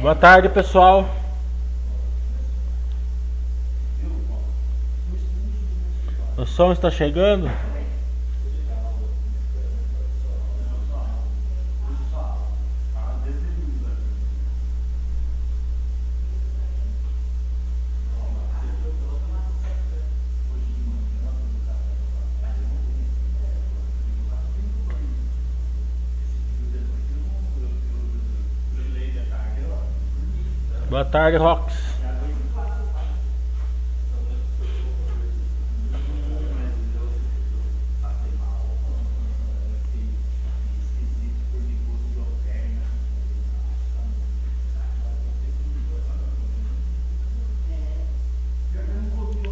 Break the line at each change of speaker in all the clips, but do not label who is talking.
Boa tarde, pessoal. O som está chegando? Boa tarde, Rox.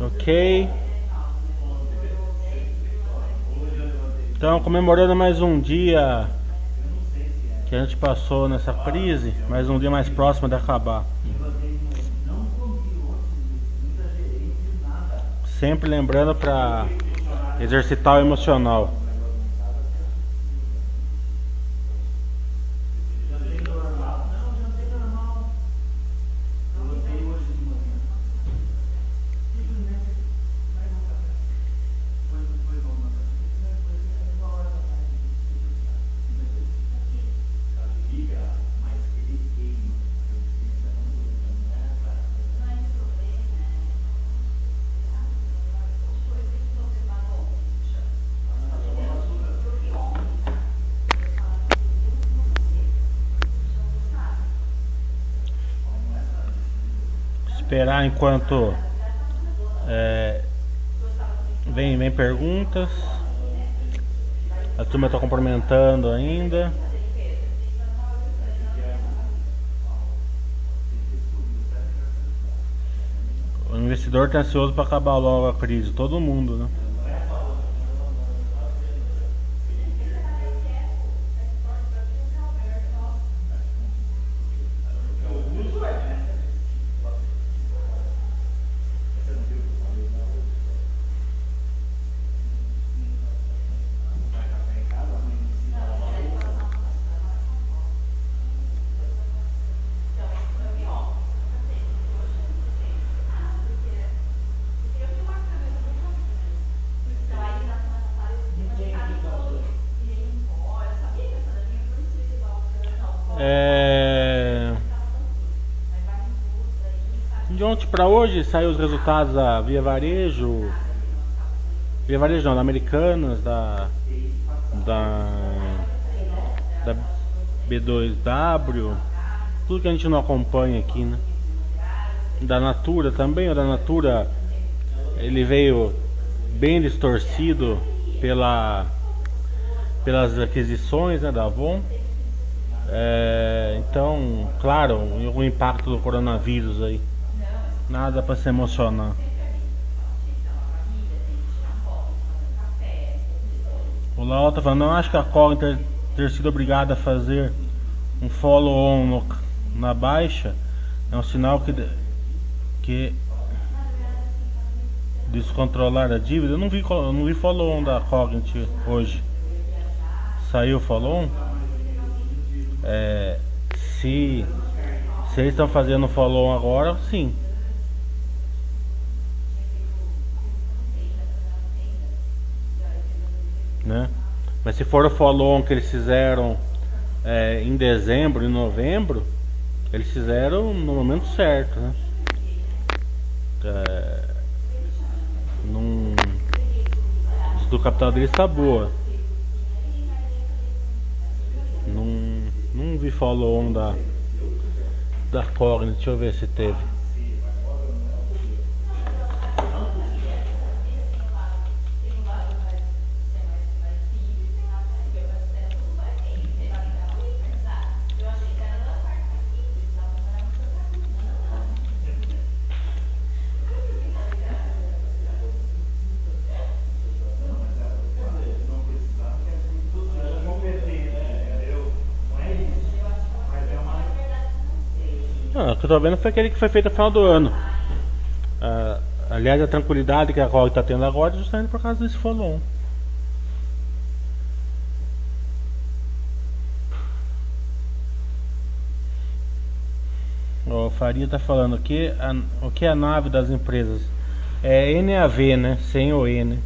Ok. Então, comemorando mais um dia que a gente passou nessa crise, mais um dia mais próximo de acabar. Sempre lembrando para exercitar o emocional. Enquanto é, vem, vem perguntas. A turma está cumprimentando ainda. O investidor está ansioso para acabar logo a crise, todo mundo, né? Para hoje saiu os resultados da Via Varejo, Via Varejo não, da Americanas, da da da B2W, tudo que a gente não acompanha aqui, né? Da Natura também, o da Natura ele veio bem distorcido pela pelas aquisições né, da Avon. É, então, claro, o impacto do coronavírus aí. Nada para se emocionar. O Lau tá falando, não acho que a Colin ter, ter sido obrigada a fazer um follow-on na baixa é um sinal que, que descontrolar a dívida. Eu não vi, não vi follow-on da Cognit hoje. Saiu follow-on? É, se, se eles estão fazendo follow-on agora, sim. Né? Mas se for o follow que eles fizeram é, em dezembro e novembro, eles fizeram no momento certo, né? É, num, do capital deles está boa. Não, vi follow-on da, da Cognitive, deixa eu ver se teve. Que eu tô vendo foi aquele que foi feito no final do ano. Uh, aliás, a tranquilidade que a ROG está tendo agora é justamente por causa desse follow Faria está falando que a, o que é a nave das empresas é NAV, né? Sem o né?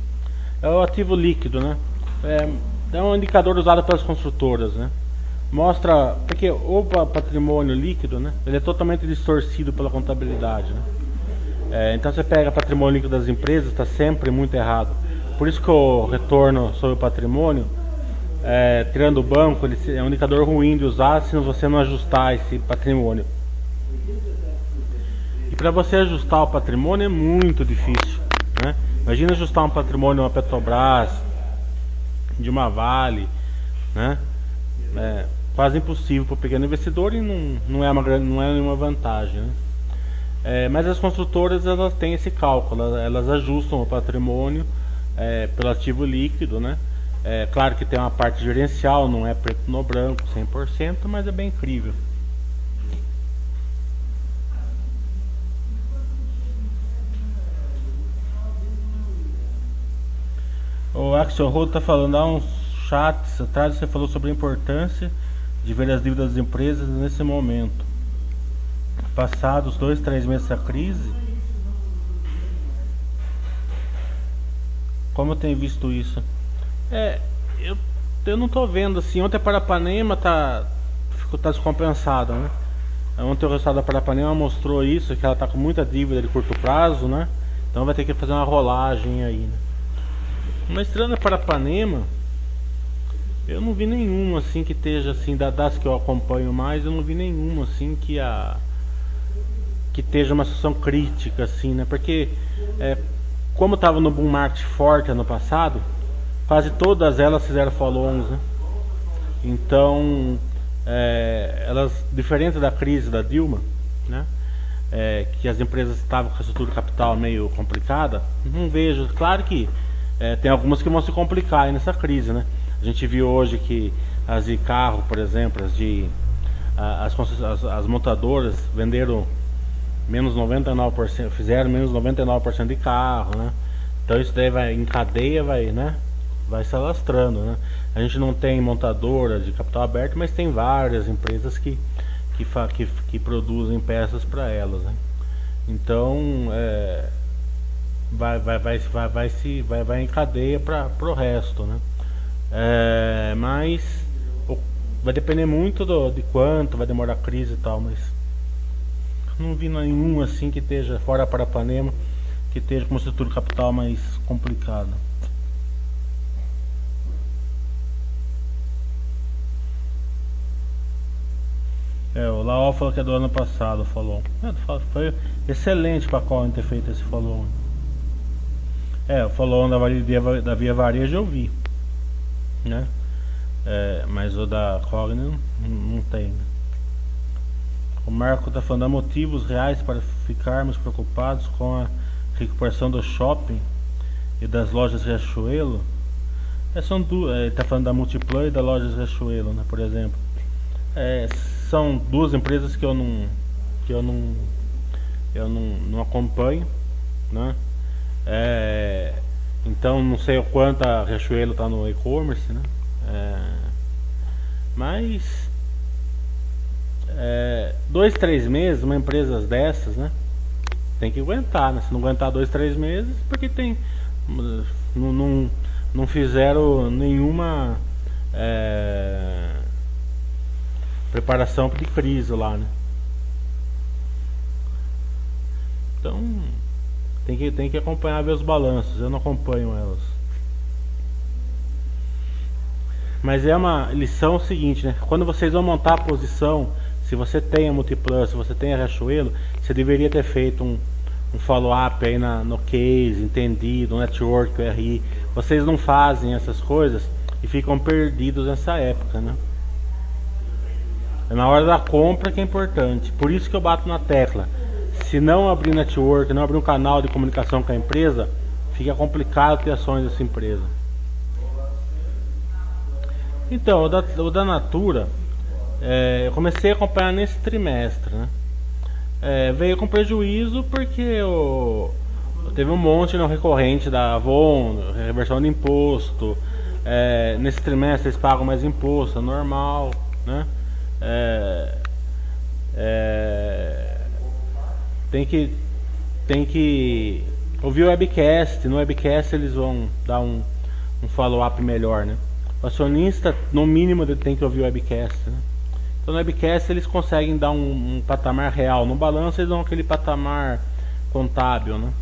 É o ativo líquido, né? É, é um indicador usado pelas construtoras, né? Mostra porque o patrimônio líquido, né? Ele é totalmente distorcido pela contabilidade, né? É, então você pega patrimônio líquido das empresas, está sempre muito errado. Por isso que o retorno sobre o patrimônio, é, tirando o banco, ele é um indicador ruim de usar se você não ajustar esse patrimônio. E para você ajustar o patrimônio é muito difícil. Né? Imagina ajustar um patrimônio de uma Petrobras, de uma Vale, né? É quase impossível para o pequeno investidor e não, não, é, uma, não é nenhuma vantagem. Né? É, mas as construtoras elas têm esse cálculo, elas, elas ajustam o patrimônio é, pelo ativo líquido, né? É, claro que tem uma parte gerencial, não é preto no branco 100%, mas é bem incrível. O Axel Road está falando, há uns chats atrás você falou sobre a importância de ver as dívidas das empresas nesse momento. Passados dois, três meses da crise, como eu tenho visto isso? É, eu, eu não estou vendo assim. Ontem a Parapanema tá, tá descompensada, né? Ontem o resultado da Parapanema mostrou isso, que ela está com muita dívida de curto prazo, né? Então vai ter que fazer uma rolagem aí, né? Mas tirando a Parapanema, eu não vi nenhuma assim que esteja assim, das que eu acompanho mais, eu não vi nenhuma assim que a que esteja uma situação crítica assim, né? Porque é, como estava no boom market forte ano passado, quase todas elas fizeram follow-ons, né? Então, é, elas, diferente da crise da Dilma, né? É, que as empresas estavam com a estrutura capital meio complicada, não vejo. Claro que é, tem algumas que vão se complicar nessa crise, né? A gente viu hoje que as de carro, por exemplo, as de as, as, as montadoras venderam menos 99%, fizeram menos 99% de carro, né? Então isso daí vai em cadeia, vai, né? Vai se alastrando, né? A gente não tem montadora de capital aberto, mas tem várias empresas que que, que, que produzem peças para elas, né? Então, é, vai, vai, vai, vai, vai, se, vai, vai em cadeia para o resto, né? É, mas vai depender muito do, de quanto vai demorar a crise e tal, mas não vi nenhum assim que esteja fora para Panema que esteja com uma estrutura capital mais complicada. É, o Laol falou que é do ano passado, falou. É, foi excelente para qual ter feito esse follow. É, o follow da da Via Varejo eu vi. Né? É, mas o da Cogni não, tem. O Marco está falando há motivos reais para ficarmos preocupados com a recuperação do shopping e das lojas Riachuelo. É, são duas, é, ele está falando da Multiplay e da lojas Riachuelo, né, por exemplo. É, são duas empresas que eu não que eu não eu não, não acompanho, né? É, então não sei o quanto a Riachuelo está no e-commerce, né? É, mas é, dois, três meses, uma empresa dessas, né? Tem que aguentar, né? Se não aguentar dois, três meses, porque tem. Não, não, não fizeram nenhuma é, preparação de crise lá, né? Então tem que, tem que acompanhar ver os balanços, eu não acompanho elas. Mas é uma lição seguinte, né? Quando vocês vão montar a posição se você tem a Multiplus, se você tem a Riachuelo, você deveria ter feito um, um follow-up aí na, no case, entendido, network, RI. Vocês não fazem essas coisas e ficam perdidos nessa época, né? É na hora da compra que é importante. Por isso que eu bato na tecla. Se não abrir network, não abrir um canal de comunicação com a empresa, fica complicado ter ações dessa empresa. Então, o da, o da Natura, é, eu comecei a acompanhar nesse trimestre, né? É, veio com prejuízo porque teve um monte não recorrente da Avon, reversão de imposto. É, nesse trimestre eles pagam mais imposto, é normal, né? É, é, tem que tem que ouvir o webcast. No webcast eles vão dar um, um follow-up melhor, né? O acionista, no mínimo, tem que ouvir o webcast. Né? Então no webcast eles conseguem dar um, um patamar real. No balanço eles dão aquele patamar contábil, né?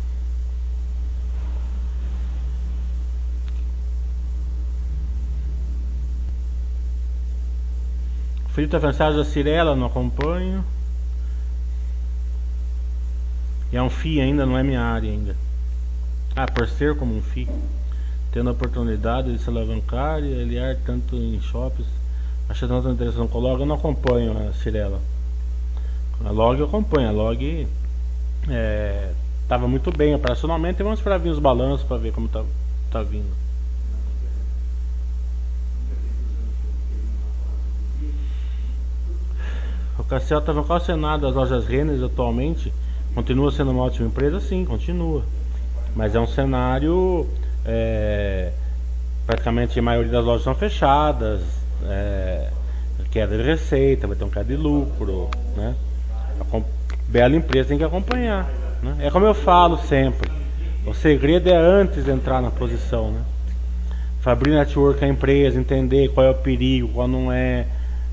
Frito avançado da Cirela, não acompanho. E é um FI ainda, não é minha área ainda. Ah, por ser como um FI. Tendo a oportunidade de se alavancar e aliar tanto em shoppings. Acho tanta interessante com log, eu não acompanho a Cirela. A log eu acompanho, a log estava é, muito bem operacionalmente. Vamos esperar vir os balanços para ver como está tá vindo. O Cassiel estava qual o cenário das lojas Rennes atualmente? Continua sendo uma ótima empresa? Sim, continua. Mas é um cenário. É, praticamente a maioria das lojas são fechadas. É, queda de receita, vai ter um queda de lucro. Né? Bela empresa tem que acompanhar. Né? É como eu falo sempre. O segredo é antes de entrar na posição. Né? Fabrir network a empresa, entender qual é o perigo, qual não é,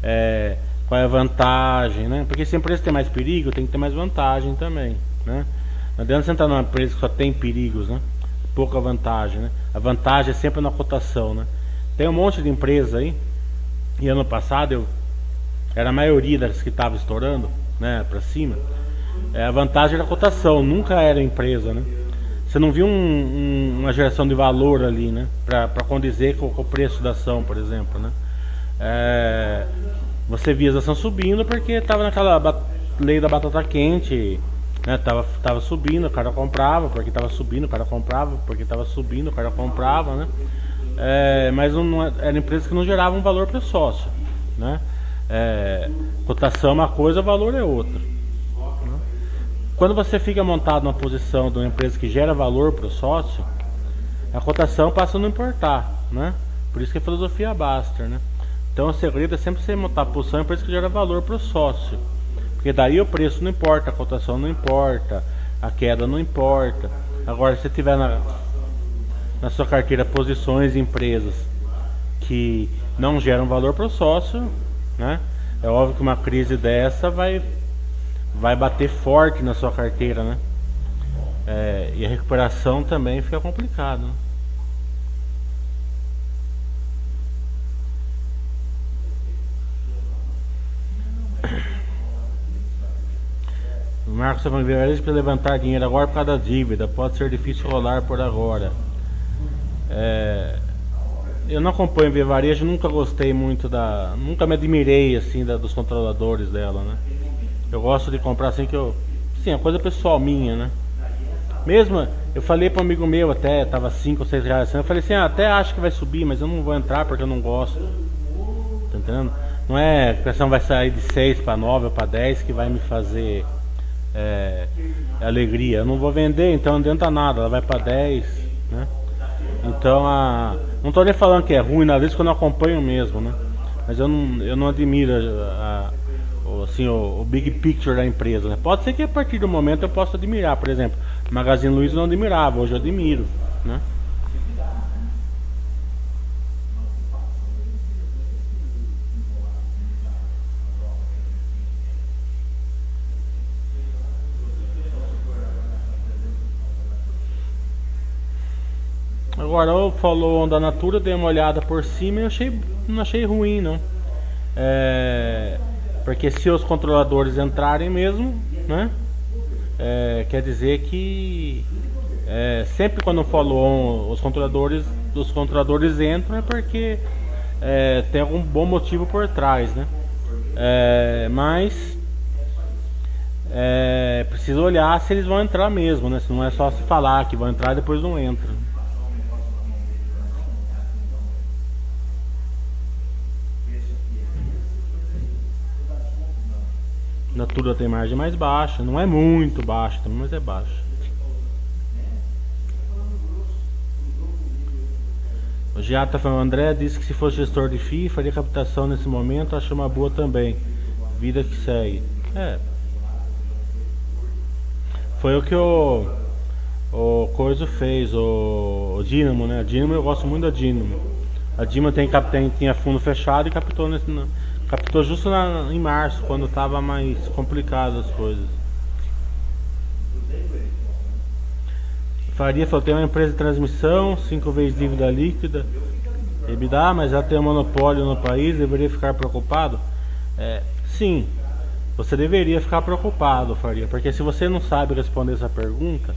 é qual é a vantagem, né? Porque se a empresa tem mais perigo, tem que ter mais vantagem também, né? Não adianta você entrar numa empresa que só tem perigos, né? Pouca vantagem, né? A vantagem é sempre na cotação, né? Tem um monte de empresas aí, e ano passado eu era a maioria das que estava estourando, né, para cima. É, a vantagem era a cotação, nunca era empresa, né? Você não viu um, um, uma geração de valor ali, né? Para condizer com, com, o preço da ação, por exemplo, né? É, você via as ações subindo porque estava naquela lei da batata quente, né? Tava, tava subindo, o cara comprava porque estava subindo, o cara comprava porque estava subindo, o cara comprava, né? É, mas não, é, era empresas que não geravam valor para o sócio, né? É, cotação é uma coisa, valor é outra. Né? Quando você fica montado numa posição de uma empresa que gera valor para o sócio, a cotação passa a não importar, né? Por isso que a filosofia Baster, né? Então o segredo é sempre você montar a posição em empresa que gera valor para o sócio. Porque daí o preço não importa, a cotação não importa, a queda não importa. Agora se você tiver na, na sua carteira posições em empresas que não geram valor para o sócio, né? É óbvio que uma crise dessa vai, vai bater forte na sua carteira, né? É, e a recuperação também fica complicada. Né? Marcos Evangelista para levantar dinheiro agora por causa da dívida. Pode ser difícil rolar por agora. É, eu não acompanho Via Varejo, nunca gostei muito da. Nunca me admirei assim da, dos controladores dela, né? Eu gosto de comprar assim que eu. Sim, é coisa pessoal minha, né? Mesmo, eu falei para um amigo meu até, tava 5 ou 6 reais assim, eu falei assim, ah, até acho que vai subir, mas eu não vou entrar porque eu não gosto. Tá entendendo? Não é a ação vai sair de 6 para 9 ou para 10 que vai me fazer é, alegria. Eu não vou vender, então não adianta nada, ela vai para 10, né? Então a. Não estou nem falando que é ruim, na vez que eu não acompanho mesmo, né? Mas eu não, eu não admiro a, a, assim, o, o, big picture da empresa. Né? Pode ser que a partir do momento eu possa admirar, por exemplo, Magazine Luiza eu não admirava, hoje eu admiro, né? Agora o falou da Natura, dei uma olhada por cima e achei, não achei ruim não. É, porque se os controladores entrarem mesmo, né? É, quer dizer que é, sempre quando falou os controladores, os controladores entram é porque é, tem algum bom motivo por trás, né? É, mas é, precisa olhar se eles vão entrar mesmo, né? Se não é só se falar que vão entrar e depois não entram. Natura tem margem mais baixa, não é muito baixa também, mas é baixa. O Giata falando, André disse que se fosse gestor de FII, faria captação nesse momento, acho uma boa também. Vida que segue. É. Foi o que o, o Coiso fez, o, o Dynamo, né? A Dynamo eu gosto muito da Dynamo. A Dynamo tem, tem, tinha fundo fechado e captou, nesse, captou justo na, em março, quando estava mais complicado as coisas. Faria falou, tem uma empresa de transmissão, cinco vezes dívida líquida. EBITDA, mas já tem um monopólio no país, deveria ficar preocupado? É, sim, você deveria ficar preocupado, Faria, porque se você não sabe responder essa pergunta,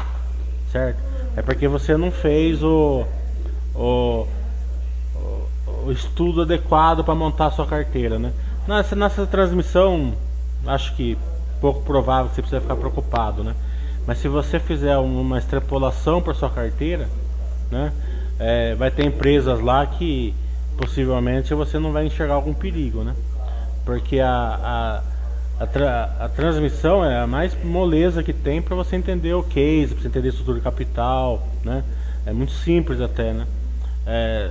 certo? É porque você não fez o, o, o estudo adequado para montar a sua carteira, né? Nessa, nessa transmissão, acho que pouco provável que você precisa ficar preocupado, né? Mas se você fizer uma extrapolação para sua carteira, né? É, vai ter empresas lá que possivelmente você não vai enxergar algum perigo, né? Porque a, a a, tra a, transmissão é a mais moleza que tem para você entender o case, para você entender a estrutura de capital, né? É muito simples até, né? É,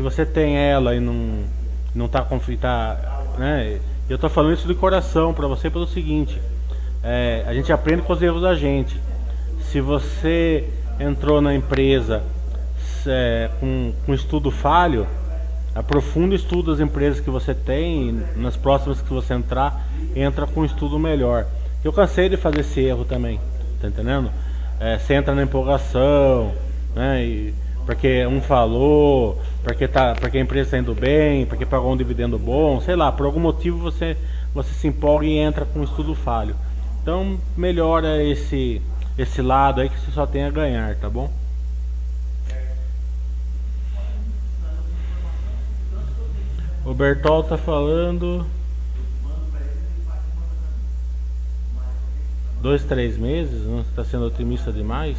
se você tem ela e não não está tá, né? Eu estou falando isso de coração para você pelo seguinte: é, a gente aprende com os erros da gente. Se você entrou na empresa é, com, com estudo falho, Aprofunde o estudo das empresas que você tem, nas próximas que você entrar, entra com um estudo melhor. Eu cansei de fazer esse erro também, tá entendendo? É, você entra na empolgação, né? E, porque um falou, porque, tá, porque a empresa está indo bem, porque pagou um dividendo bom, sei lá, por algum motivo você, você se empolga e entra com um estudo falho. Então melhora esse, esse lado aí que você só tem a ganhar, tá bom? O Bertol tá falando. Dois, três meses? Não está sendo otimista demais?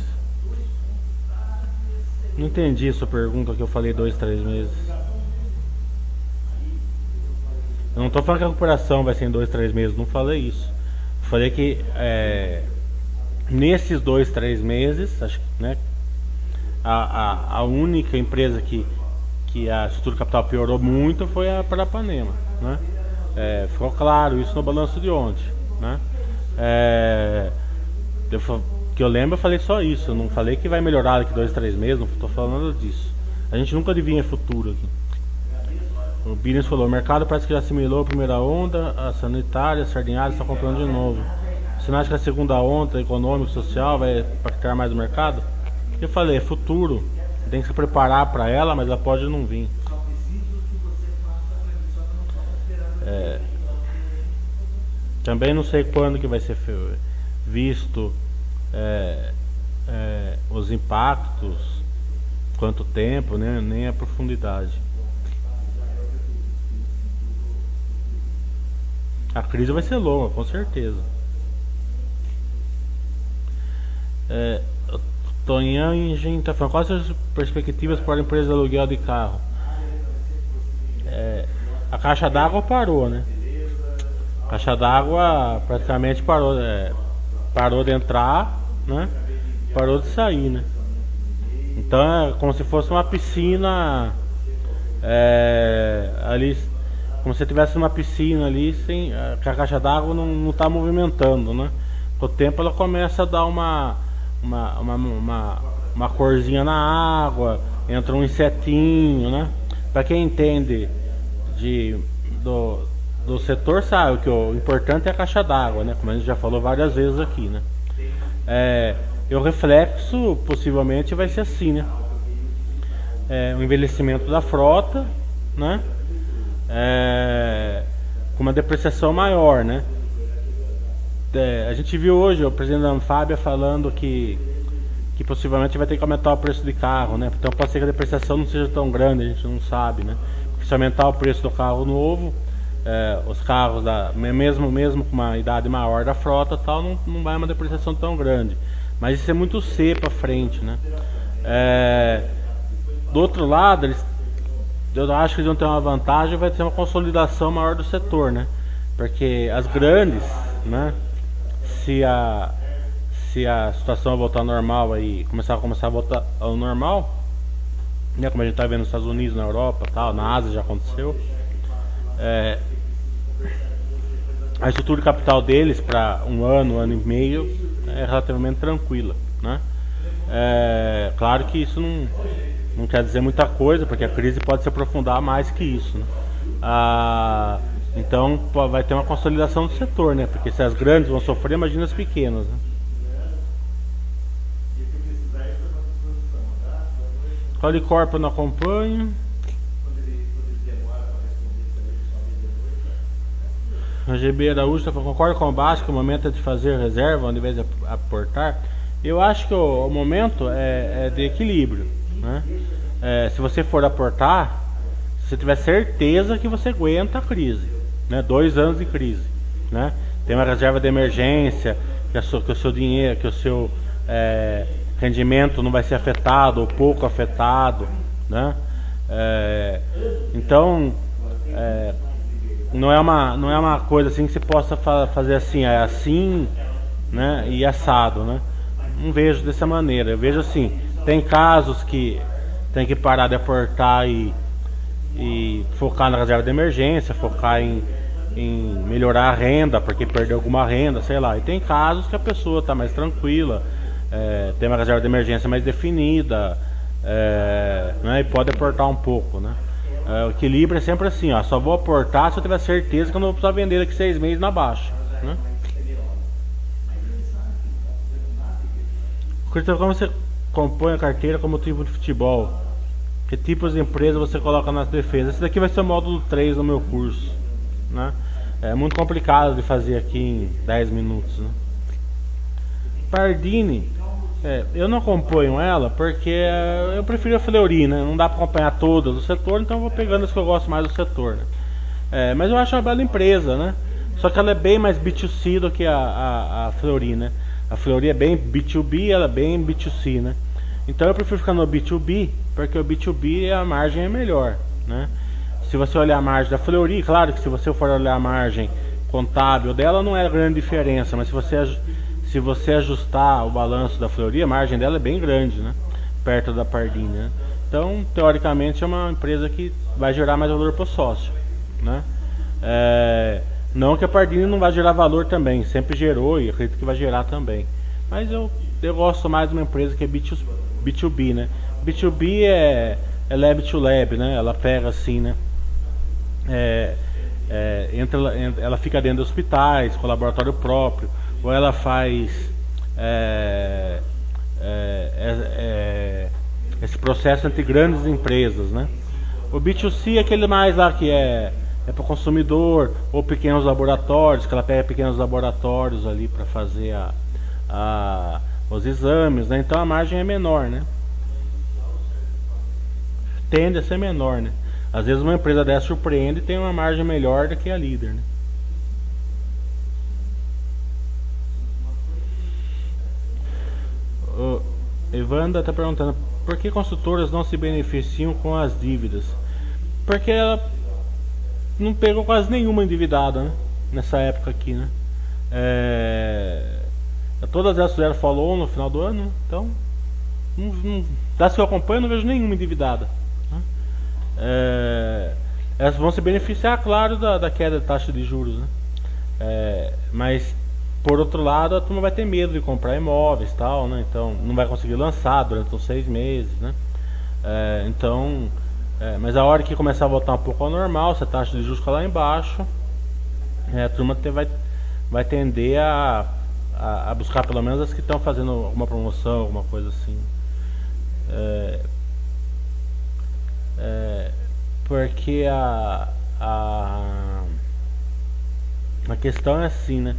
Não entendi a sua pergunta que eu falei dois, três meses. Eu não estou falando que a recuperação vai ser em dois, três meses, não falei isso. falei que é, nesses dois, três meses, acho né, a, a, a única empresa que que a estrutura capital piorou muito foi a Parapanema, né? É, ficou claro isso no balanço de ontem, né? É, eu, que eu lembro, eu falei só isso, eu não falei que vai melhorar daqui dois, três meses, não estou falando disso. A gente nunca adivinha futuro aqui. O Billings falou, o mercado parece que já assimilou a primeira onda, a sanitária, a sardinhada está comprando de novo. Sinais que a segunda onda, econômica, social, vai impactar mais o mercado? Eu falei, é futuro tem que se preparar para ela, mas ela pode não vir. É, também não sei quando que vai ser visto é, é, os impactos, quanto tempo, né, nem a profundidade. A crise vai ser longa, com certeza. É, Tonhangem está falando quais as perspectivas para a empresa de aluguel de carro? É, a caixa d'água parou, né? A caixa d'água praticamente parou, é, parou de entrar, né? Parou de sair, né? Então é como se fosse uma piscina é, ali, como se tivesse uma piscina ali sem que a caixa d'água não está movimentando, né? Com o tempo ela começa a dar uma uma, uma, uma, uma corzinha na água, entra um insetinho, né? Para quem entende de, do, do setor sabe que o importante é a caixa d'água, né? Como a gente já falou várias vezes aqui, né? É, o reflexo possivelmente vai ser assim, né? É, o envelhecimento da frota, né? É, com uma depreciação maior, né? É, a gente viu hoje o presidente da Anfábia falando que, que possivelmente vai ter que aumentar o preço de carro, né? Então pode ser que a depreciação não seja tão grande, a gente não sabe, né? Porque se aumentar o preço do carro novo, é, os carros da, mesmo mesmo com uma idade maior da frota tal, não, não vai uma depreciação tão grande. Mas isso é muito C para frente, né? É, do outro lado, eles, eu acho que eles vão ter uma vantagem, vai ter uma consolidação maior do setor, né? Porque as grandes, né? se a se a situação voltar ao normal aí, começar a começar a voltar ao normal, né, como a gente está vendo nos Estados Unidos, na Europa, tal, na Ásia já aconteceu. É, a estrutura de capital deles para um ano, um ano e meio é relativamente tranquila, né? É, claro que isso não, não quer dizer muita coisa, porque a crise pode se aprofundar mais que isso. Né? Ah, então vai ter uma consolidação do setor, né? Porque se as grandes vão sofrer, imagina as pequenas. Né? Qualicorp eu não acompanho. GB Araújo concorda com o Basco que o momento é de fazer reserva ao invés de aportar. Eu acho que o, o momento é, é, de equilíbrio. Né? É, se você for aportar, se você tiver certeza que você aguenta a crise, né? dois anos de crise, né? tem uma reserva de emergência, que, a que o seu dinheiro, que o seu é, rendimento não vai ser afetado ou pouco afetado, né? É, então é, não é uma não é uma coisa assim que você possa fa fazer assim é assim, né? E assado, né? Não vejo dessa maneira. Eu vejo assim, tem casos que tem que parar de aportar e, e focar na reserva de emergência, focar em, em melhorar a renda porque perdeu alguma renda, sei lá. E tem casos que a pessoa está mais tranquila é, tem uma reserva de emergência mais definida é, né, e pode aportar um pouco. Né? É, o equilíbrio é sempre assim, ó, só vou aportar se eu tiver certeza que eu não vou precisar vender daqui seis meses na baixa. Né? Como você compõe a carteira como tipo de futebol? Que tipos de empresa você coloca nas defesas? Esse daqui vai ser o módulo 3 do meu curso. Né? É muito complicado de fazer aqui em 10 minutos. Né? Pardini é, eu não acompanho ela porque é, eu prefiro a Fleury, né? Não dá para acompanhar todas do setor, então eu vou pegando as que eu gosto mais do setor. Né? É, mas eu acho uma bela empresa, né? Só que ela é bem mais B2C do que a, a, a Fleury, né? A Fleury é bem B2B, ela é bem B2C, né? Então eu prefiro ficar no B2B, porque o B2B a margem é melhor, né? Se você olhar a margem da Fleury, claro que se você for olhar a margem contábil dela não é grande diferença, mas se você se você ajustar o balanço da Fleury, a margem dela é bem grande, né? Perto da Pardini, né? Então, teoricamente, é uma empresa que vai gerar mais valor para o sócio, né? É, não que a Pardini não vai gerar valor também, sempre gerou e acredito que vai gerar também. Mas eu, eu gosto mais de uma empresa que é B2, B2B, né? B2B é, é lab to lab, né? Ela pega assim, né? É, é, entra, ela fica dentro de hospitais, com laboratório próprio ou ela faz é, é, é, é, esse processo entre grandes empresas, né? O B2C é aquele mais lá que é, é para o consumidor ou pequenos laboratórios, que ela pega pequenos laboratórios ali para fazer a, a, os exames, né? Então a margem é menor, né? Tende a ser menor, né? Às vezes uma empresa dessa surpreende e tem uma margem melhor do que a líder, né? Evanda está perguntando por que consultoras não se beneficiam com as dívidas? Porque ela não pegou quase nenhuma endividada né? nessa época aqui, né? É... Todas fizeram follow no final do ano, então não, não, das que eu acompanho não vejo nenhuma endividada. Né? É... Elas vão se beneficiar, claro, da, da queda de taxa de juros, né? É... Mas por outro lado, a turma vai ter medo de comprar imóveis tal, né? Então não vai conseguir lançar durante os seis meses, né? É, então, é, mas a hora que começar a voltar um pouco ao normal, se a taxa de juros lá embaixo, é, a turma te, vai, vai tender a, a, a, buscar pelo menos as que estão fazendo alguma promoção, alguma coisa assim. É, é, porque a, a, a questão é assim, né?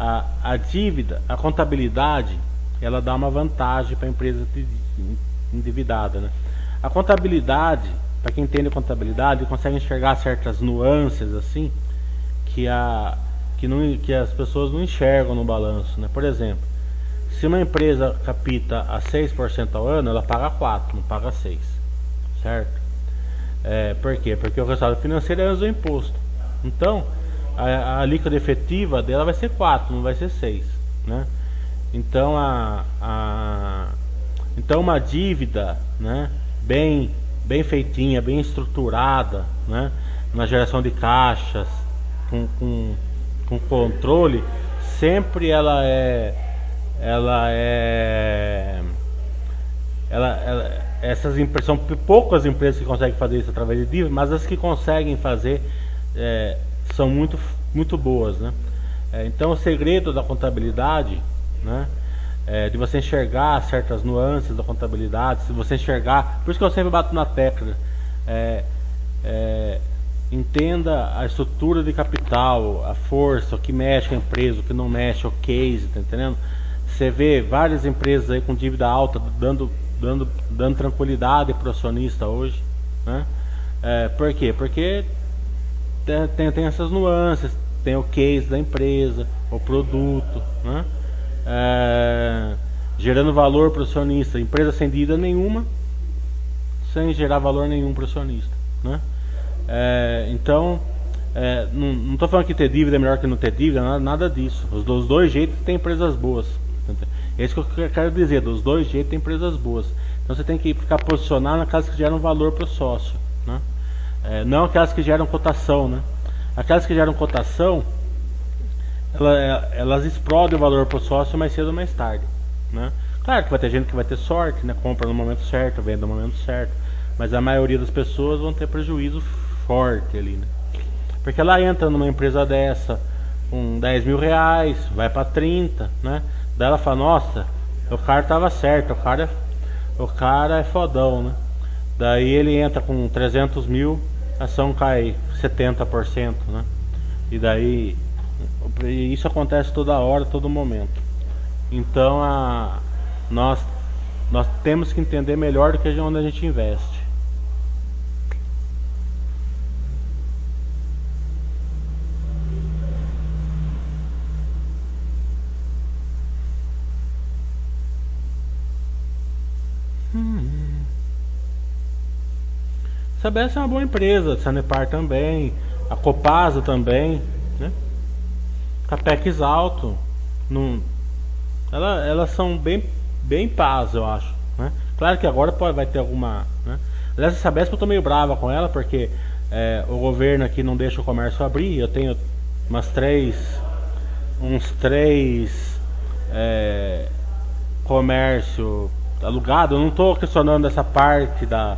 A, a dívida, a contabilidade, ela dá uma vantagem para a empresa endividada. Né? A contabilidade, para quem entende contabilidade, consegue enxergar certas nuances assim que, a, que, não, que as pessoas não enxergam no balanço. Né? Por exemplo, se uma empresa capita a 6% ao ano, ela paga 4%, não paga 6%. Certo? É, por quê? Porque o resultado financeiro é o imposto. Então, a, a alíquota efetiva dela vai ser 4, não vai ser 6, né? Então a, a então uma dívida, né, bem bem feitinha, bem estruturada, né, na geração de caixas, com, com, com controle, sempre ela é ela é ela, ela essas empresas são poucas empresas que conseguem fazer isso através de dívida, mas as que conseguem fazer é, são muito muito boas, né? É, então o segredo da contabilidade, né? É, de você enxergar certas nuances da contabilidade, se você enxergar, por isso que eu sempre bato na tecla, é, é, entenda a estrutura de capital, a força, o que mexe com a empresa, o que não mexe, o case, tá entendendo? Você vê várias empresas aí com dívida alta dando, dando, dando tranquilidade para o acionista hoje. Né? É, por quê? Porque tem, tem, essas nuances, tem o case da empresa, o produto, né? é, gerando valor para o acionista. Empresa sem dívida nenhuma, sem gerar valor nenhum para o acionista. Né? É, então, é, não estou falando que ter dívida é melhor que não ter dívida, nada, nada disso. Os, dois jeitos tem empresas boas. É isso que eu quero dizer, dos dois jeitos tem empresas boas. Então você tem que ficar posicionado naquelas que geram valor para o sócio. É, não aquelas que geram cotação. Né? Aquelas que geram cotação, ela, elas explodem o valor para o sócio mais cedo ou mais tarde. Né? Claro que vai ter gente que vai ter sorte, né? compra no momento certo, vende no momento certo. Mas a maioria das pessoas vão ter prejuízo forte ali. Né? Porque ela entra numa empresa dessa com 10 mil reais, vai para 30, né? Daí ela fala, nossa, o cara tava certo, o cara, é, o cara é fodão, né? Daí ele entra com 300 mil, a ação cai 70%, né? E daí, isso acontece toda hora, todo momento. Então, a, nós, nós temos que entender melhor do que onde a gente investe. Sabesp é uma boa empresa, Sanepar também, a Copasa também, né? Capex alto, não, ela, elas são bem, bem paz, eu acho. Né? Claro que agora pode, vai ter alguma. Né? Aliás, a Sabesp eu tô meio brava com ela porque é, o governo aqui não deixa o comércio abrir. Eu tenho umas três, uns três é, comércio alugado. Eu não estou questionando essa parte da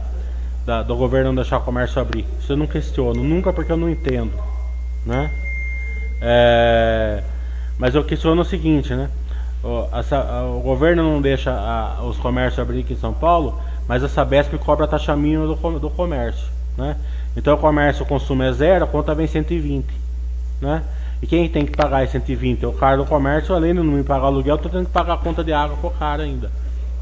da, do governo não deixar o comércio abrir. Isso eu não questiono, nunca porque eu não entendo, né? É, mas eu questiono o seguinte, né? O, a, o governo não deixa a, os comércios abrir aqui em São Paulo, mas a Sabesp cobra a taxa mínima do, do comércio, né? Então o comércio o consumo é zero, a conta vem 120, né? E quem tem que pagar esse 120? É o cara do comércio, além de não me pagar aluguel, eu tô tendo que pagar a conta de água pro cara ainda.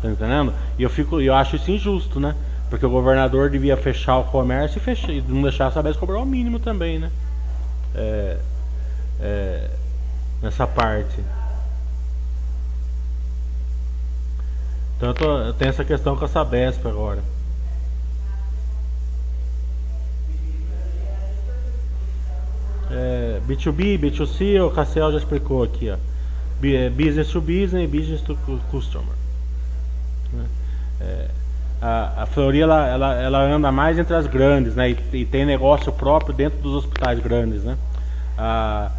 Tá entendendo? E eu fico, eu acho isso injusto, né? Porque o governador devia fechar o comércio e, fechar, e não deixar a Sabesp cobrar o mínimo também, né? É, é, nessa parte. Então eu, tenho essa questão com a Sabesp agora. É, B2B, B2C, o Cassiel já explicou aqui, ó. É, business to business business to customer. Né? É, a, a ela, ela, ela anda mais entre as grandes, né? E, e, tem negócio próprio dentro dos hospitais grandes, né? A,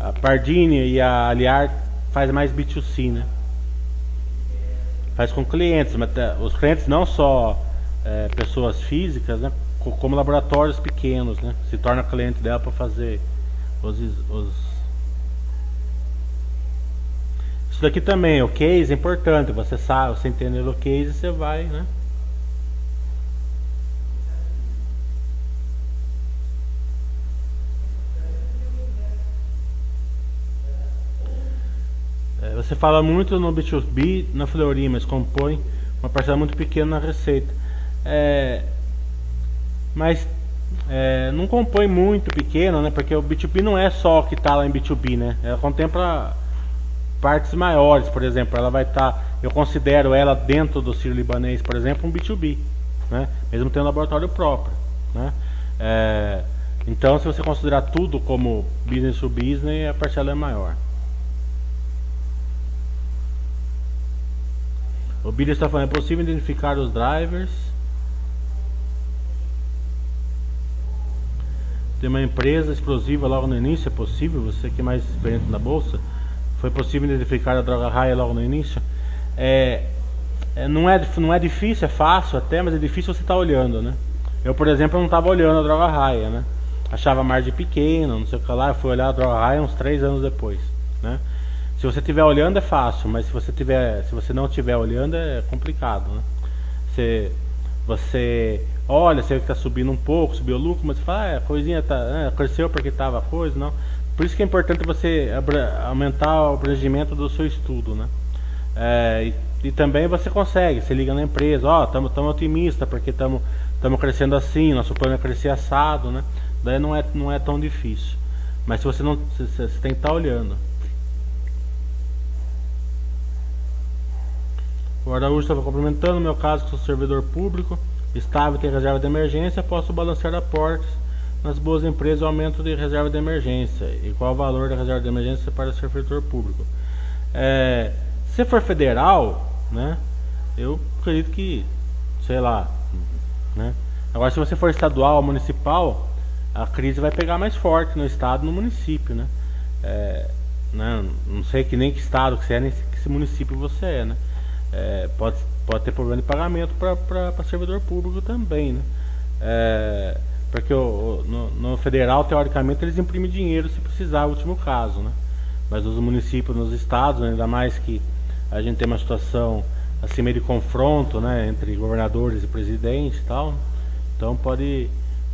a Pardini e a Aliar faz mais B2C, né? Faz com clientes, mas é, os clientes não só é, pessoas físicas, né? Como laboratórios pequenos, né? Se torna cliente dela para fazer os, os isso daqui também, o case é importante, você sabe, você entender o case, você vai, né? Você fala muito no B2B, na Fleury, mas compõe uma parcela muito pequena na receita. É, mas é, não compõe muito pequeno, né? Porque o B2B não é só que está lá em B2B, né? Ela contempla partes maiores, por exemplo. Ela vai estar, tá, eu considero ela dentro do Ciro Libanês, por exemplo, um B2B, né? Mesmo tendo um laboratório próprio, né? É, então, se você considerar tudo como business to business, a parcela é maior. O Billy está falando, é possível identificar os drivers? tem uma empresa explosiva logo no início, é possível? Você que é mais experiente na bolsa, foi possível identificar a droga raia logo no início? É, é, não, é, não é difícil, é fácil até, mas é difícil você estar tá olhando, né? Eu, por exemplo, não estava olhando a droga raia, né? Achava a margem pequena, não sei o que lá, eu fui olhar a droga raia uns três anos depois, né? Se você estiver olhando é fácil, mas se você tiver, se você não estiver olhando é complicado, né? Você, você olha, você vê que está subindo um pouco, subiu o lucro, mas você fala, ah, a coisinha tá, é, cresceu porque estava coisa, não. Por isso que é importante você aumentar o abrangimento do seu estudo, né? É, e, e, também você consegue, você liga na empresa, ó, oh, estamos otimistas porque estamos crescendo assim, nosso plano é crescer assado, né? Daí não é, não é tão difícil. Mas se você não. Você tem que estar tá olhando. O Araújo estava complementando, no meu caso, sou servidor público, estável tem reserva de emergência, posso balancear aportes nas boas empresas aumento de reserva de emergência. E qual o valor da reserva de emergência para o servidor público? É, se for federal, né, eu acredito que, sei lá, né? Agora se você for estadual ou municipal, a crise vai pegar mais forte no estado no município, né? É, né? Não sei que nem que estado que você é, nem que município você é, né? É, pode, pode ter problema de pagamento para servidor público também, né? É, porque o, no, no, federal, teoricamente, eles imprimem dinheiro se precisar, último caso, né? Mas nos municípios, nos estados, né? ainda mais que a gente tem uma situação assim meio de confronto, né? Entre governadores e presidente e tal. Então pode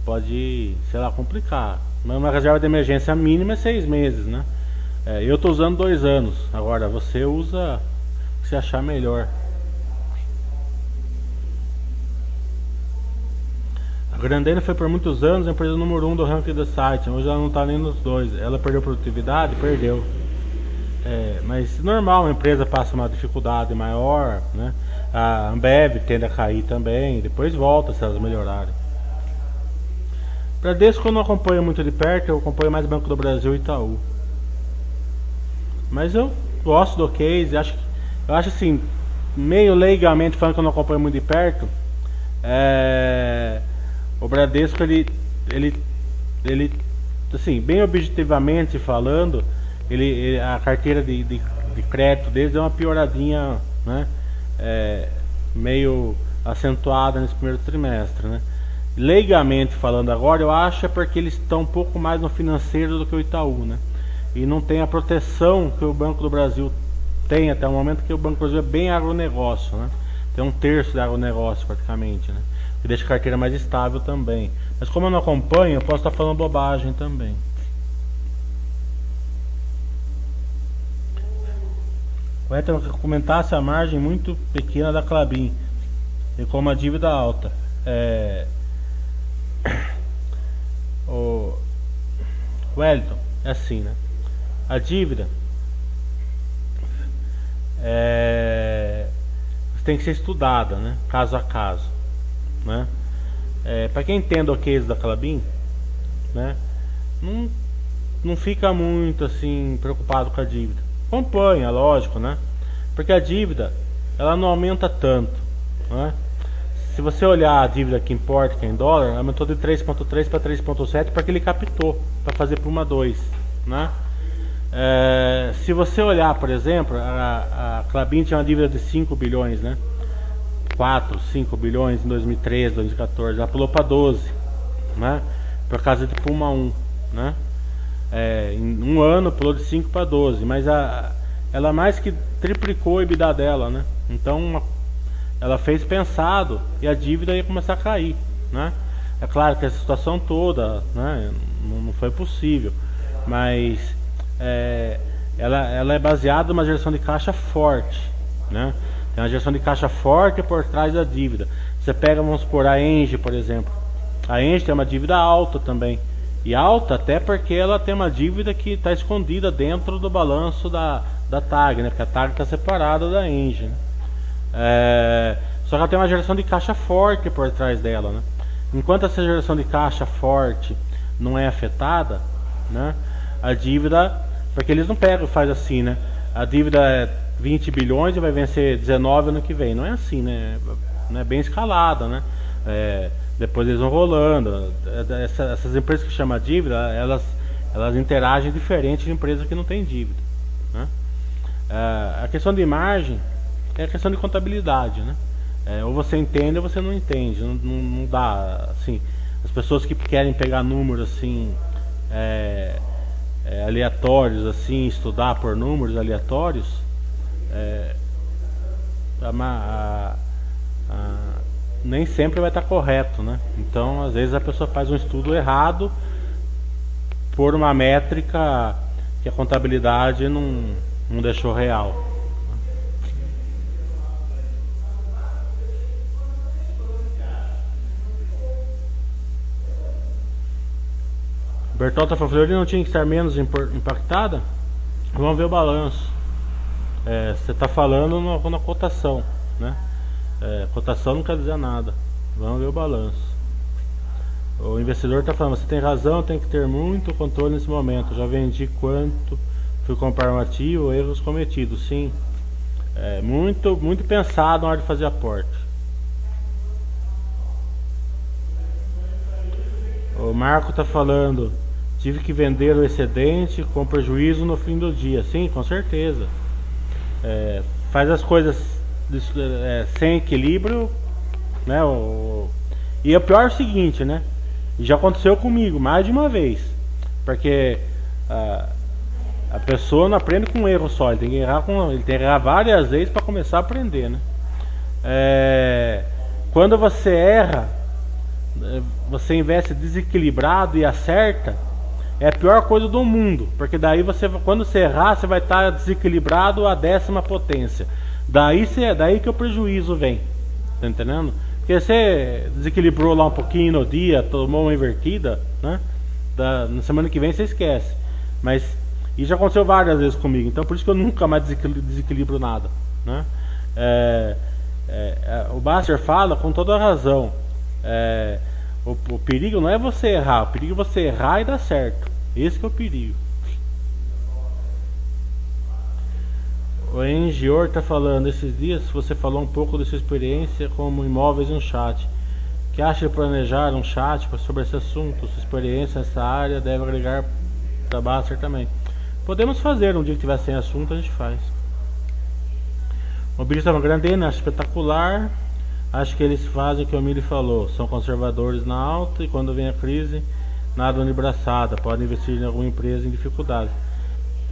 pode, sei lá, complicar. Mas uma reserva de emergência mínima é seis meses, né? É, eu estou usando dois anos. Agora você usa você achar melhor. A Grandene foi por muitos anos a empresa número um do ranking do site. Hoje ela não está nem nos dois. Ela perdeu produtividade? Perdeu. É, mas normal, uma empresa passa uma dificuldade maior, né? A Ambev tende a cair também, depois volta se elas melhorarem. Bradesco eu não acompanho muito de perto, eu acompanho mais Banco do Brasil e Itaú. Mas eu gosto do case, acho, eu acho assim, meio legalmente falando que eu não acompanho muito de perto, é, o Bradesco ele, ele, ele, assim, bem objetivamente falando, ele, ele a carteira de, de, de, crédito deles deu uma pioradinha, né, é, meio acentuada nesse primeiro trimestre, né leigamente falando agora, eu acho é porque eles estão um pouco mais no financeiro do que o Itaú, né? E não tem a proteção que o Banco do Brasil tem até o momento, que o Banco do Brasil é bem agronegócio, né? Tem um terço de agronegócio praticamente, né? Que deixa a carteira mais estável também. Mas como eu não acompanho, eu posso estar falando bobagem também. O Ethan comentasse a margem muito pequena da Clabin e como a dívida alta. É, o Wellington, é assim, né? A dívida é, tem que ser estudada, né? Caso a caso, né? É, para quem entende o case da Clabin, né? Não, não fica muito assim preocupado com a dívida. Acompanha, lógico, né? Porque a dívida ela não aumenta tanto, né? Se você olhar a dívida que importa, que é em dólar, aumentou de 3.3 para 3.7 porque ele captou para fazer por uma 2, né? É, se você olhar, por exemplo, a, a Clabin tinha uma dívida de 5 bilhões, né? 4, 5 bilhões em 2013, 2014, ela pulou para 12, né? Por causa de Puma 1, né? É, em um ano pulou de 5 para 12, mas a, ela mais que triplicou o EBITDA dela, né? Então uma ela fez pensado e a dívida ia começar a cair, né? É claro que a situação toda, né, não, não foi possível, mas é, ela, ela é baseada numa geração de caixa forte, né? Tem uma geração de caixa forte por trás da dívida. Você pega, vamos supor, a Enge, por exemplo. A Enge tem uma dívida alta também. E alta até porque ela tem uma dívida que está escondida dentro do balanço da, da TAG, né? Porque a TAG está separada da Enge. Né? É, só que ela tem uma geração de caixa forte por trás dela, né? Enquanto essa geração de caixa forte não é afetada, né? A dívida, porque eles não pegam, faz assim, né? A dívida é 20 bilhões e vai vencer 19 ano que vem. Não é assim, né? Não é bem escalada, né? É, depois eles vão rolando. Essa, essas empresas que chama dívida, elas, elas interagem diferente de empresas que não têm dívida. Né? É, a questão de margem é a questão de contabilidade, né? É, ou você entende ou você não entende. Não, não, não, dá, assim, as pessoas que querem pegar números assim é, é, aleatórios, assim, estudar por números aleatórios, é, a, a, a, nem sempre vai estar correto, né? Então, às vezes a pessoa faz um estudo errado por uma métrica que a contabilidade não, não deixou real. Bertolta falou, não tinha que estar menos impactada? Vamos ver o balanço. É, você está falando na, na, cotação, né? É, cotação não quer dizer nada. Vamos ver o balanço. O investidor está falando, você tem razão, tem que ter muito controle nesse momento. Já vendi quanto fui comprar um ativo, erros cometidos. Sim, é, muito, muito pensado na hora de fazer aporte. O Marco está falando, Tive que vender o excedente com prejuízo no fim do dia. Sim, com certeza. É, faz as coisas é, sem equilíbrio, né? O, e o pior é o seguinte, né? Já aconteceu comigo mais de uma vez. Porque a, a pessoa não aprende com um erro só, ele tem que errar, com, ele tem que errar várias vezes para começar a aprender, né? É, quando você erra, é, você investe desequilibrado e acerta, é a pior coisa do mundo, porque daí você, quando você errar, você vai estar desequilibrado a décima potência. Daí, você, daí que o prejuízo vem, tá entendendo? Porque você desequilibrou lá um pouquinho no dia, tomou uma invertida, né? Da, na semana que vem você esquece. Mas isso já aconteceu várias vezes comigo, então por isso que eu nunca mais desequilibro nada, né? É, é, é, o Baster fala com toda a razão. É, o, o, perigo não é você errar, o perigo é você errar e dar certo. Esse é o perigo. O Engior está falando esses dias, você falou um pouco da sua experiência como imóveis no chat. Que acha de planejar um chat sobre esse assunto? Sua experiência nessa área deve agregar para Baster também. Podemos fazer, um dia que tiver sem assunto a gente faz. O Billy grande, acho espetacular. Acho que eles fazem o que o Mili falou, são conservadores na alta e quando vem a crise, nada de braçada, podem investir em alguma empresa em dificuldade.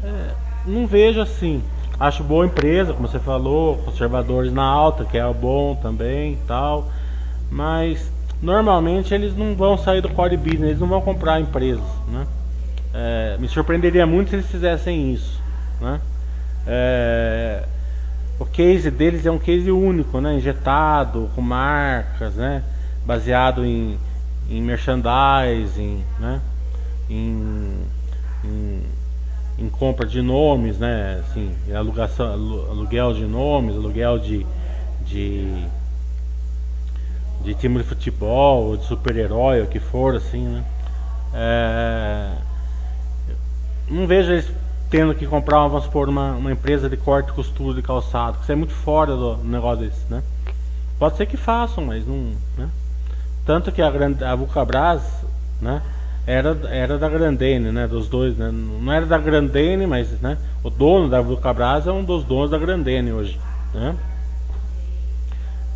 É, não vejo assim. Acho boa empresa, como você falou, conservadores na alta, que é bom também tal. Mas normalmente eles não vão sair do core business, eles não vão comprar empresas. Né? É, me surpreenderia muito se eles fizessem isso. Né? É, o case deles é um case único, né? Injetado, com marcas, né? Baseado em, em merchandising, né? Em, em, em, compra de nomes, né? Assim, alugação, aluguel de nomes, aluguel de, de, de time de futebol, de super-herói, o que for, assim, né? É, não vejo eles tendo que comprar, vamos supor, uma, uma empresa de corte e costura de calçado, que isso é muito fora do negócio desse, né? Pode ser que façam, mas não, né? Tanto que a, a Vulcabras, né? Era, era da Grandene, né? Dos dois, né? Não era da Grandene, mas, né? O dono da Vulcabras é um dos donos da Grandene hoje, né?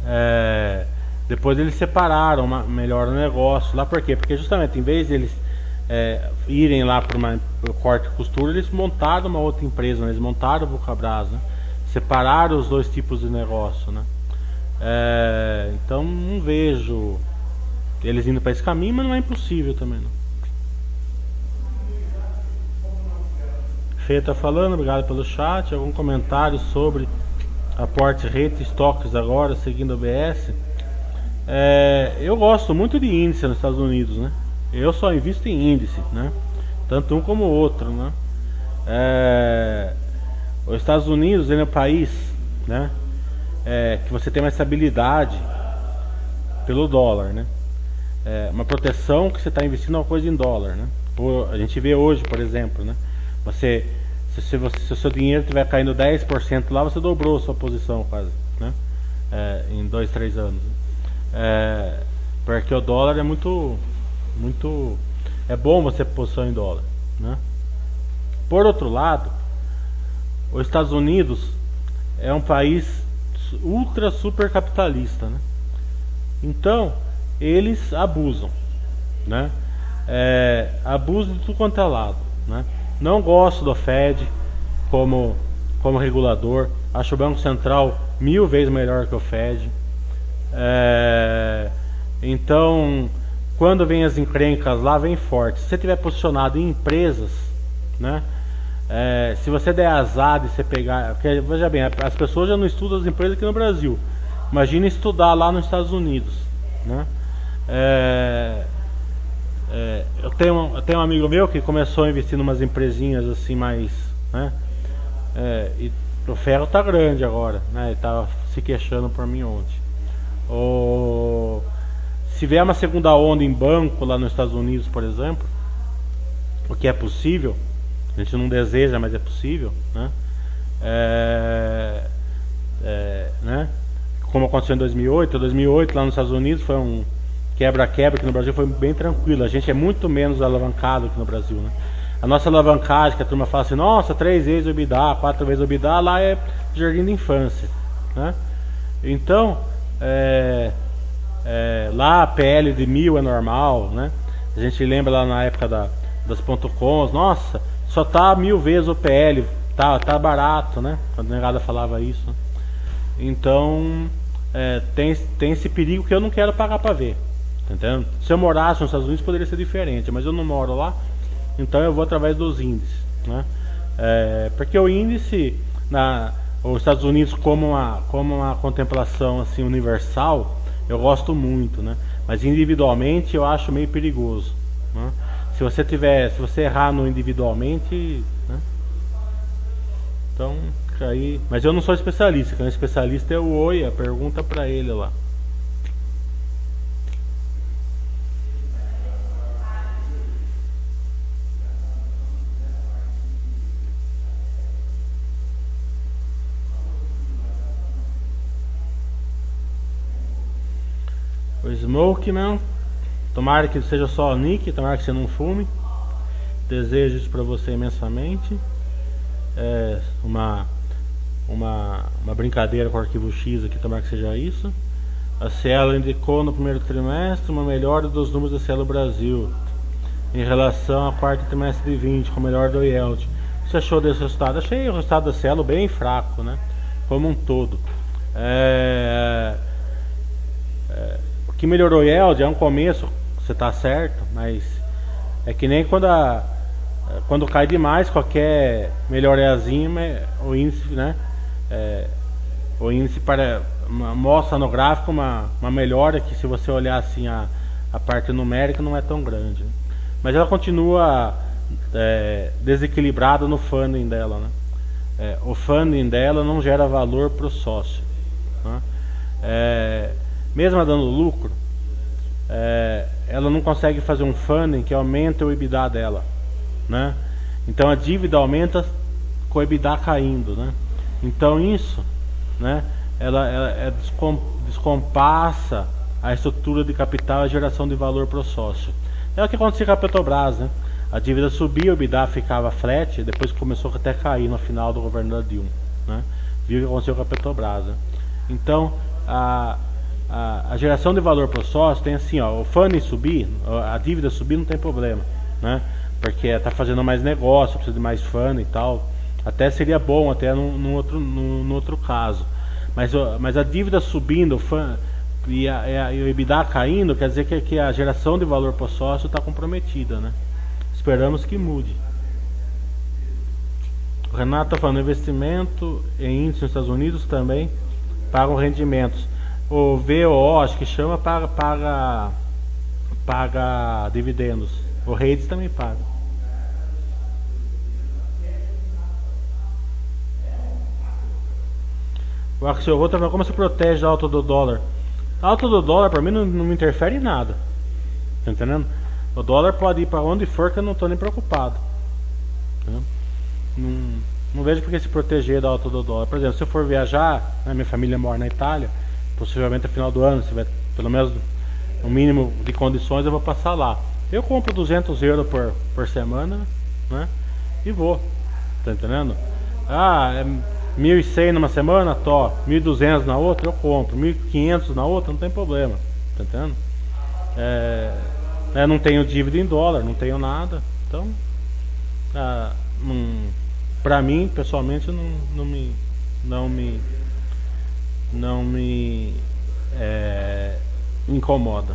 É, depois eles separaram uma, melhor o negócio lá, por quê? Porque justamente em vez de eles é, irem lá para uma corte e costura, eles montaram uma outra empresa, né? eles montaram o Vulcabras, né? separaram os dois tipos de negócio, né? É, então não vejo eles indo para esse caminho, mas não é impossível também. Não. Fê tá falando, obrigado pelo chat. Algum comentário sobre aporte rede estoques agora, seguindo o BS? É, eu gosto muito de índice nos Estados Unidos, né? Eu só invisto em índice, né? Tanto um como o outro, né? É, os Estados Unidos ele é um país, né? É, que você tem uma estabilidade pelo dólar, né? É, uma proteção que você está investindo uma coisa em dólar, né? A gente vê hoje, por exemplo, né? Você, se, se, você, se o seu dinheiro estiver caindo 10% lá, você dobrou sua posição quase, né? É, em dois, três anos. É, Porque o dólar é muito. Muito. É bom você posicionar em dólar. Né? Por outro lado, os Estados Unidos é um país ultra super capitalista. Né? Então, eles abusam. Né? É, abusam de tudo quanto é lado. Né? Não gosto do Fed como, como regulador. Acho o Banco Central mil vezes melhor que o Fed. É, então, quando vem as encrencas lá, vem forte. Se você tiver posicionado em empresas, né? É, se você der azar de você pegar. Porque, veja bem, as pessoas já não estudam as empresas aqui no Brasil. Imagina estudar lá nos Estados Unidos. Né? É, é, eu, tenho, eu tenho um amigo meu que começou a investir em umas empresinhas assim mais. Né? É, e o ferro tá grande agora. Né? Ele tava se queixando por mim ontem. O, se vier uma segunda onda em banco lá nos Estados Unidos, por exemplo, o que é possível a gente não deseja, mas é possível, né? É, é, né? Como aconteceu em 2008, 2008 lá nos Estados Unidos foi um quebra-quebra que no Brasil foi bem tranquilo. A gente é muito menos alavancado que no Brasil, né? A nossa alavancagem, que a turma fala assim, nossa, três vezes o EBITDA, quatro vezes o EBITDA, lá é jardim de infância, né? Então, é, é, lá a PL de mil é normal, né? A gente lembra lá na época da, das ponto .coms, nossa, só tá mil vezes o PL, tá, tá barato, né? Quando a negada falava isso. Então é, tem, tem esse perigo que eu não quero pagar para ver. Tá entendendo? Se eu morasse nos Estados Unidos poderia ser diferente, mas eu não moro lá, então eu vou através dos índices. Né? É, porque o índice, na, os Estados Unidos como uma, como uma contemplação assim universal, eu gosto muito, né? mas individualmente eu acho meio perigoso. Né? se você tiver, se você errar no individualmente, né? Então, aí, mas eu não sou especialista, quem é especialista é o Oia, pergunta para ele lá. Smokeman Tomara que seja só o nick, tomara que você não fume. Desejo isso para você imensamente. É uma, uma, uma brincadeira com o arquivo X aqui, tomara que seja isso. A Cielo indicou no primeiro trimestre uma melhora dos números da Cielo Brasil em relação ao quarto trimestre de 20, com melhor do yield. Você achou desse resultado? Achei o resultado da Cielo bem fraco, né? Como um todo. É, é, que melhorou o yield é um começo você tá certo, mas é que nem quando a, quando cai demais qualquer melhoriazinha, o índice, né? É, o índice para mostra no gráfico uma, uma melhora que se você olhar assim a, a parte numérica não é tão grande. Né? Mas ela continua é, desequilibrada no funding dela. Né? É, o funding dela não gera valor para o sócio. Né? É, mesmo dando lucro, é, ela não consegue fazer um funding que aumente o EBITDA dela, né? Então a dívida aumenta com o EBITDA caindo, né? Então isso, né? Ela, ela é descom, descompassa a estrutura de capital e a geração de valor para o sócio. É o que aconteceu com a Petrobras, né? A dívida subia, o EBITDA ficava flat, depois começou até a cair no final do governo da Dilma, né? Viu o que aconteceu com a Petrobras, né? Então, a, a, a geração de valor para o sócio tem assim, ó, o funding subir, a dívida subir não tem problema, né? Porque está fazendo mais negócio, precisa de mais funding e tal. Até seria bom até num outro, num, outro caso. Mas, mas a dívida subindo fun, e, a, e o EBITDA caindo, quer dizer que, que a geração de valor para o sócio está comprometida, né? Esperamos que mude. O Renato está falando investimento em índice nos Estados Unidos também pagam rendimentos. O VO, acho que chama, paga, paga, paga dividendos. O Redes também paga. O Axel Rota como se protege da alta do dólar. A alta do dólar para mim não, não me interfere em nada. Tá entendendo? O dólar pode ir para onde for que eu não estou nem preocupado. Tá? Não, não vejo porque se proteger da alta do dólar. Por exemplo, se eu for viajar, né, minha família mora na Itália possivelmente no final do ano, se vai pelo menos o mínimo de condições, eu vou passar lá. Eu compro 200 euros por, por semana, né? E vou, tá entendendo? Ah, é 1.100 numa semana, tô. 1.200 na outra, eu compro. 1.500 na outra, não tem problema, tá entendendo? É, é, não tenho dívida em dólar, não tenho nada, então, ah, pra mim, pessoalmente, não, não me, não me, não me é, incomoda.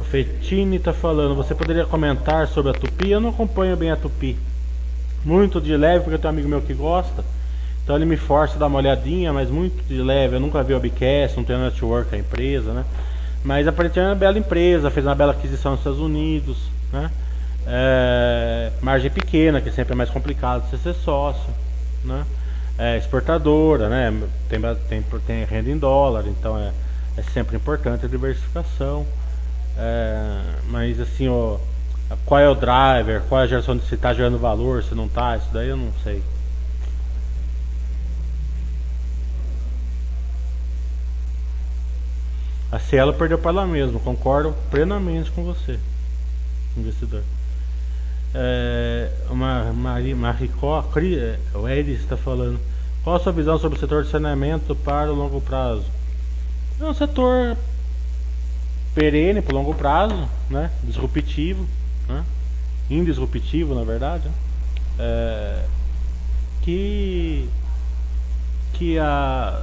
O Fetini está falando, você poderia comentar sobre a Tupi? Eu não acompanho bem a Tupi. Muito de leve, porque eu tenho um amigo meu que gosta. Então ele me força a dar uma olhadinha, mas muito de leve. Eu nunca vi o Obcast, não tenho network a empresa, né? Mas aparentemente é uma bela empresa, fez uma bela aquisição nos Estados Unidos, né? É, margem pequena, que sempre é mais complicado você ser sócio, né? é, exportadora, né? Tem, tem, tem renda em dólar, então é, é sempre importante a diversificação. É, mas assim, ó, qual é o driver, qual é a geração de se está gerando valor, se não está, isso daí eu não sei. A Cielo perdeu para ela mesmo, concordo plenamente com você, investidor. É, uma Maricó, é, o Edis está falando. Qual a sua visão sobre o setor de saneamento para o longo prazo? É um setor perene para o longo prazo, né? disruptivo, né? indisruptivo na verdade, né? é, que, que a,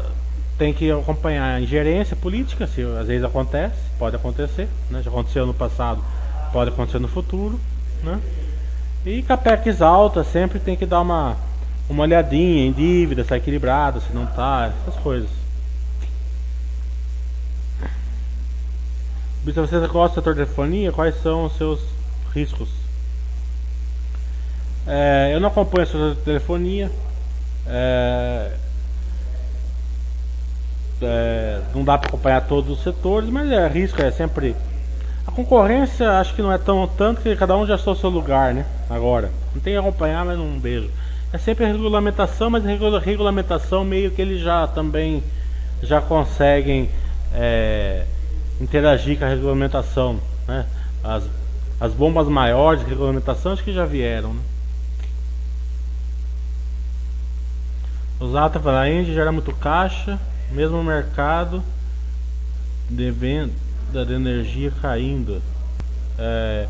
tem que acompanhar a ingerência política, se às vezes acontece, pode acontecer, né? já aconteceu no passado, pode acontecer no futuro. Né? E capex alta sempre tem que dar uma, uma olhadinha em dívida, se é equilibrado, se não tá, essas coisas. Se você gosta do setor de telefonia, quais são os seus riscos? É, eu não acompanho o setor de telefonia. É, é, não dá para acompanhar todos os setores, mas é risco é sempre a concorrência acho que não é tão tanto que cada um já está no seu lugar, né? Agora. Não tem que acompanhar, mas não beijo. É sempre a regulamentação, mas a regulamentação meio que eles já também já conseguem é, interagir com a regulamentação. Né? As, as bombas maiores de regulamentação acho que já vieram. Né? Os atos a Engie gera muito caixa, mesmo mercado devendo da energia caindo. É,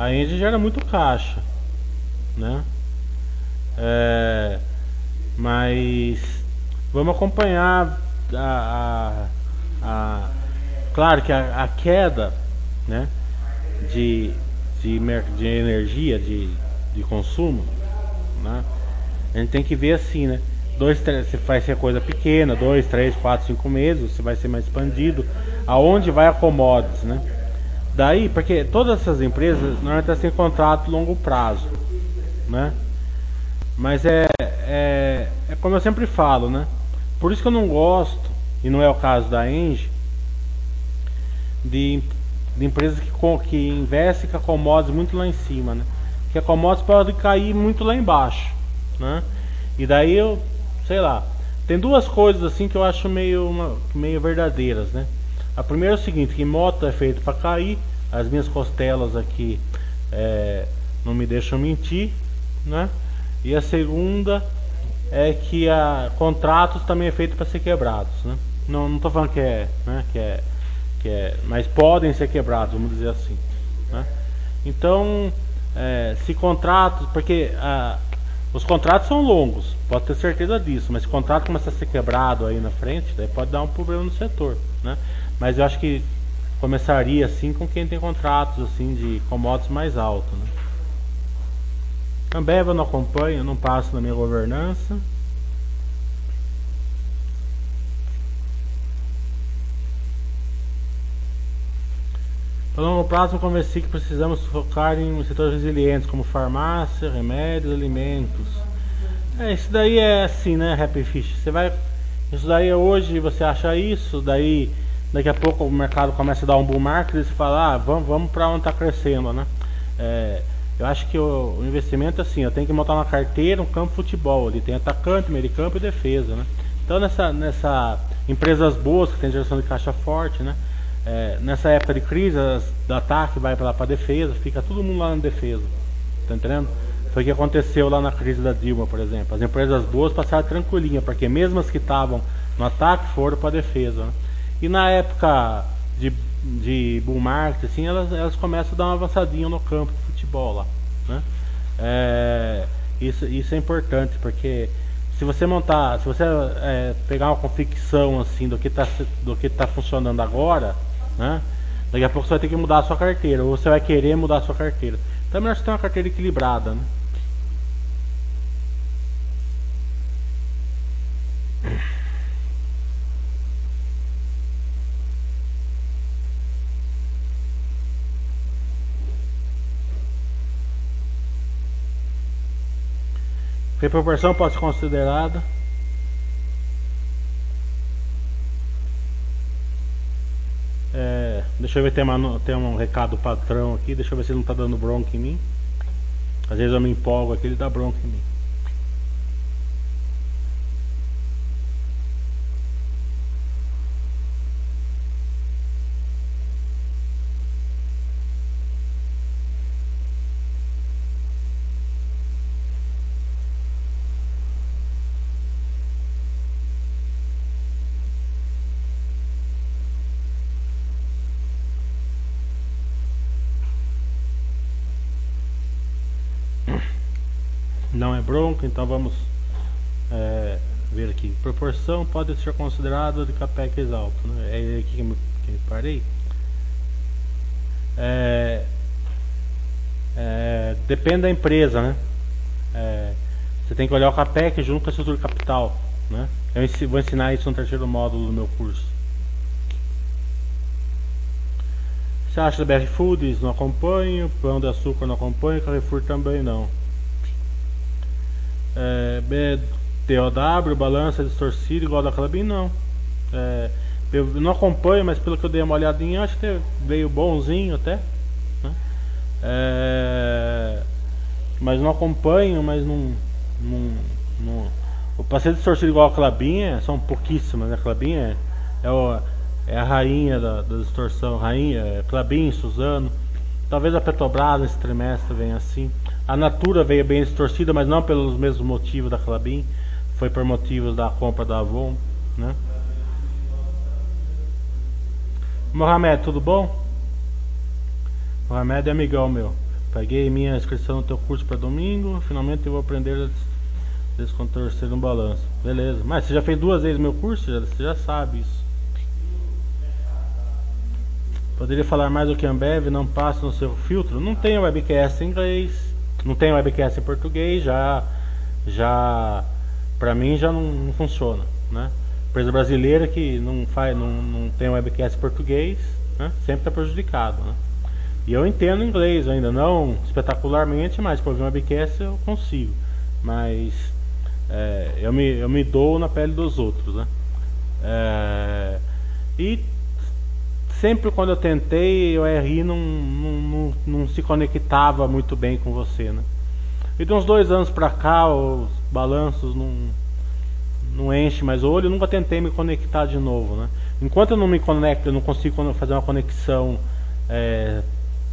a Engie gera muito caixa, né? É, mas vamos acompanhar a, a, a claro que a, a, queda, né? De, de, de energia, de, de consumo, né? A gente tem que ver assim, né? Dois, três, se vai ser coisa pequena, dois, três, quatro, cinco meses, se vai ser mais expandido, aonde vai a commodities, né? Daí, porque todas essas empresas normalmente têm contrato longo prazo, né? Mas é, é, é como eu sempre falo, né? Por isso que eu não gosto, e não é o caso da Engie, de, de empresas que, que investem com a commodities muito lá em cima, né? Que a commodities pode cair muito lá embaixo, né? E daí eu sei lá. Tem duas coisas assim que eu acho meio, meio verdadeiras, né? A primeira é o seguinte, que moto é feito para cair, as minhas costelas aqui é, não me deixam mentir, né? E a segunda é que a, contratos também é feito para ser quebrados, né? Não, não tô falando que é, né? Que é, que é, mas podem ser quebrados, vamos dizer assim, né? Então, é, se contratos, porque a, os contratos são longos, pode ter certeza disso, mas se o contrato começa a ser quebrado aí na frente, daí pode dar um problema no setor, né? Mas eu acho que começaria assim com quem tem contratos assim de commodities mais altos, né? Ambev eu não acompanho, não passo na minha governança. A longo prazo, eu convenci que precisamos focar em setores resilientes, como farmácia, remédios, alimentos. É, isso daí é assim, né, Happy Fish? Você vai. Isso daí é hoje você acha isso, daí daqui a pouco o mercado começa a dar um bull market e você fala, ah, vamos, vamos para onde está crescendo, né? É, eu acho que o, o, investimento assim, eu tenho que montar uma carteira, um campo de futebol, ali tem atacante, meio campo e defesa, né? Então nessa, nessa empresas boas que tem geração de caixa forte, né? É, nessa época de crise, as, do ataque vai para a defesa, fica todo mundo lá na defesa. Tá entendendo? Foi o que aconteceu lá na crise da Dilma, por exemplo. As empresas boas passaram tranquilinha, porque mesmo as que estavam no ataque foram para a defesa. Né? E na época de, de bull market, assim, elas, elas começam a dar uma avançadinha no campo de futebol lá. Né? É, isso, isso é importante, porque se você montar, se você é, pegar uma confecção assim do que está do que tá funcionando agora, né? Daqui a pouco você vai ter que mudar a sua carteira, ou você vai querer mudar a sua carteira. Então é melhor você ter uma carteira equilibrada, né? Pode ser considerada? Deixa eu ver, tem, uma, tem um recado patrão aqui, deixa eu ver se ele não está dando bronca em mim. Às vezes eu me empolgo aqui, ele dá bronca em mim. Então vamos é, ver aqui. Proporção pode ser considerada de capex alto. Né? É aqui que me, me parei. É, é, depende da empresa, né? É, você tem que olhar o capex junto com a estrutura capital, né? Eu vou ensinar isso no terceiro módulo do meu curso. Você acha da BR Foods? Não acompanho. Pão de açúcar não acompanho. Carrefour também não é, BTOW, balança distorcida igual da Clabin, não. É, eu não acompanho, mas pelo que eu dei uma olhadinha, acho que veio bonzinho até. Né? É, mas não acompanho, mas não. não, não o passeio distorcido igual a Clabinha são pouquíssimas, né? Clabinha é, é, o, é a rainha da, da distorção, rainha, é Clabin, Suzano. Talvez a Petrobras nesse trimestre venha assim. A Natura veio bem distorcida, mas não pelos mesmos motivos da Clabin, foi por motivos da compra da Avon, né? Mohamed, tudo bom? Mohamed é amigão meu. Peguei minha inscrição no teu curso para domingo, finalmente eu vou aprender a descontorcer um balanço. Beleza. Mas você já fez duas vezes meu curso? Você já sabe isso. Poderia falar mais do que Ambev não passa no seu filtro? Não tem webcast em inglês. Não tem webcast em português, já já para mim já não, não, funciona, né? Empresa brasileira que não faz, não, não tem webcast em português, né? sempre está prejudicado, né? E eu entendo inglês ainda, não espetacularmente, mas por ver um webcast eu consigo. Mas é, eu, me, eu me dou na pele dos outros, né? É, e sempre quando eu tentei, o RI não, não, não, não, se conectava muito bem com você, né? E de uns dois anos pra cá, os balanços não, não enchem mais o olho, eu nunca tentei me conectar de novo, né? Enquanto eu não me conecto, eu não consigo fazer uma conexão. É,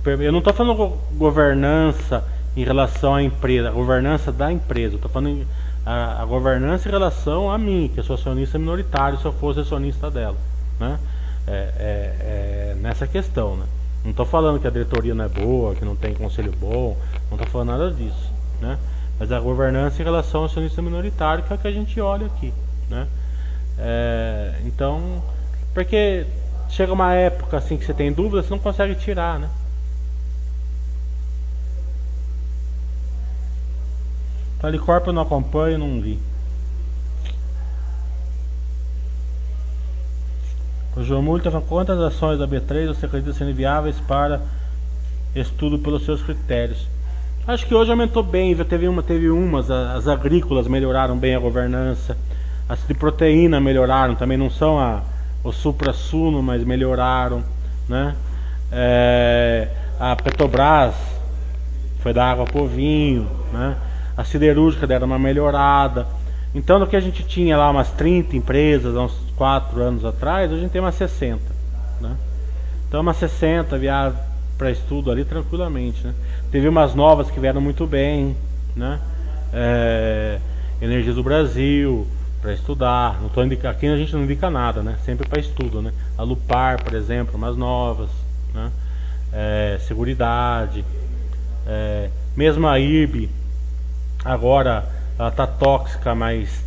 eu não estou falando governança em relação à empresa, a governança da empresa, estou falando a, a governança em relação a mim, que eu sou acionista minoritário, se eu fosse acionista dela, né? É, é, é nessa questão, né? Não estou falando que a diretoria não é boa, que não tem conselho bom, não estou falando nada disso, né? Mas a governança em relação ao acionista minoritário que é o que a gente olha aqui, né? É, então, porque chega uma época assim que você tem dúvida, você não consegue tirar, né? Talicorp eu não acompanho, não vi. O João Multa tá quantas ações da B3 você acredita serem viáveis para estudo pelos seus critérios? Acho que hoje aumentou bem, já teve uma, teve umas, as agrícolas melhoraram bem a governança, as de proteína melhoraram, também não são a, o supra-suno, mas melhoraram, né? É, a Petrobras foi da água pro vinho, né? A siderúrgica deram uma melhorada. Então, no que a gente tinha lá umas 30 empresas, uns 4 anos atrás, hoje a gente tem umas 60. Né? Então, umas 60 viagens para estudo ali tranquilamente. Né? Teve umas novas que vieram muito bem. Né? É, Energias do Brasil, para estudar. Não tô indica, aqui a gente não indica nada, né? sempre para estudo. Né? A Lupar, por exemplo, umas novas. Né? É, Seguridade. É, mesmo a IRB, agora ela está tóxica, mas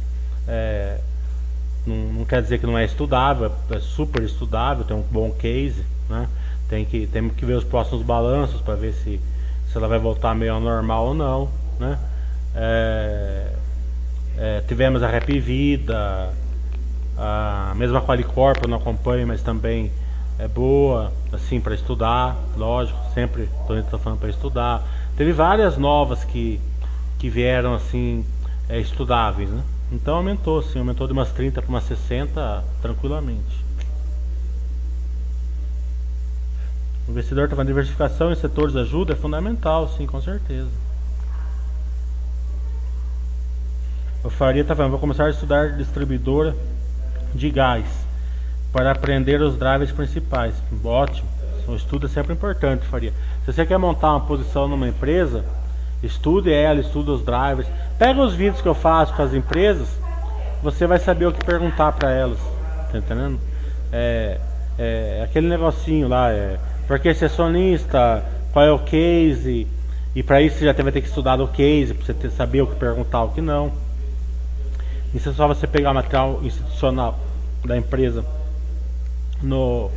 é, não, não, quer dizer que não é estudável, é super estudável, tem um bom case, né? Tem que, temos que ver os próximos balanços para ver se, se ela vai voltar meio ao normal ou não, né? É, é, tivemos a Rap Vida, a mesma Qualicorp eu não acompanho, mas também é boa, assim, para estudar, lógico, sempre estou falando para estudar. Teve várias novas que, que vieram assim é, estudáveis, né? Então aumentou, sim, aumentou de umas 30 para umas 60 tranquilamente. O investidor está falando diversificação em setores ajuda é fundamental, sim, com certeza. O Faria está falando, vou começar a estudar distribuidora de gás para aprender os drivers principais. Ótimo, o estudo é sempre importante, Faria. Se você quer montar uma posição numa empresa, Estude ela, estude os drivers. Pega os vídeos que eu faço com as empresas, você vai saber o que perguntar para elas. Tá entendendo? É, é, aquele negocinho lá, é, porque ser sonista, qual é o case, e para isso você já vai ter que estudar o case, para você ter, saber o que perguntar, o que não. Isso é só você pegar material institucional da empresa no,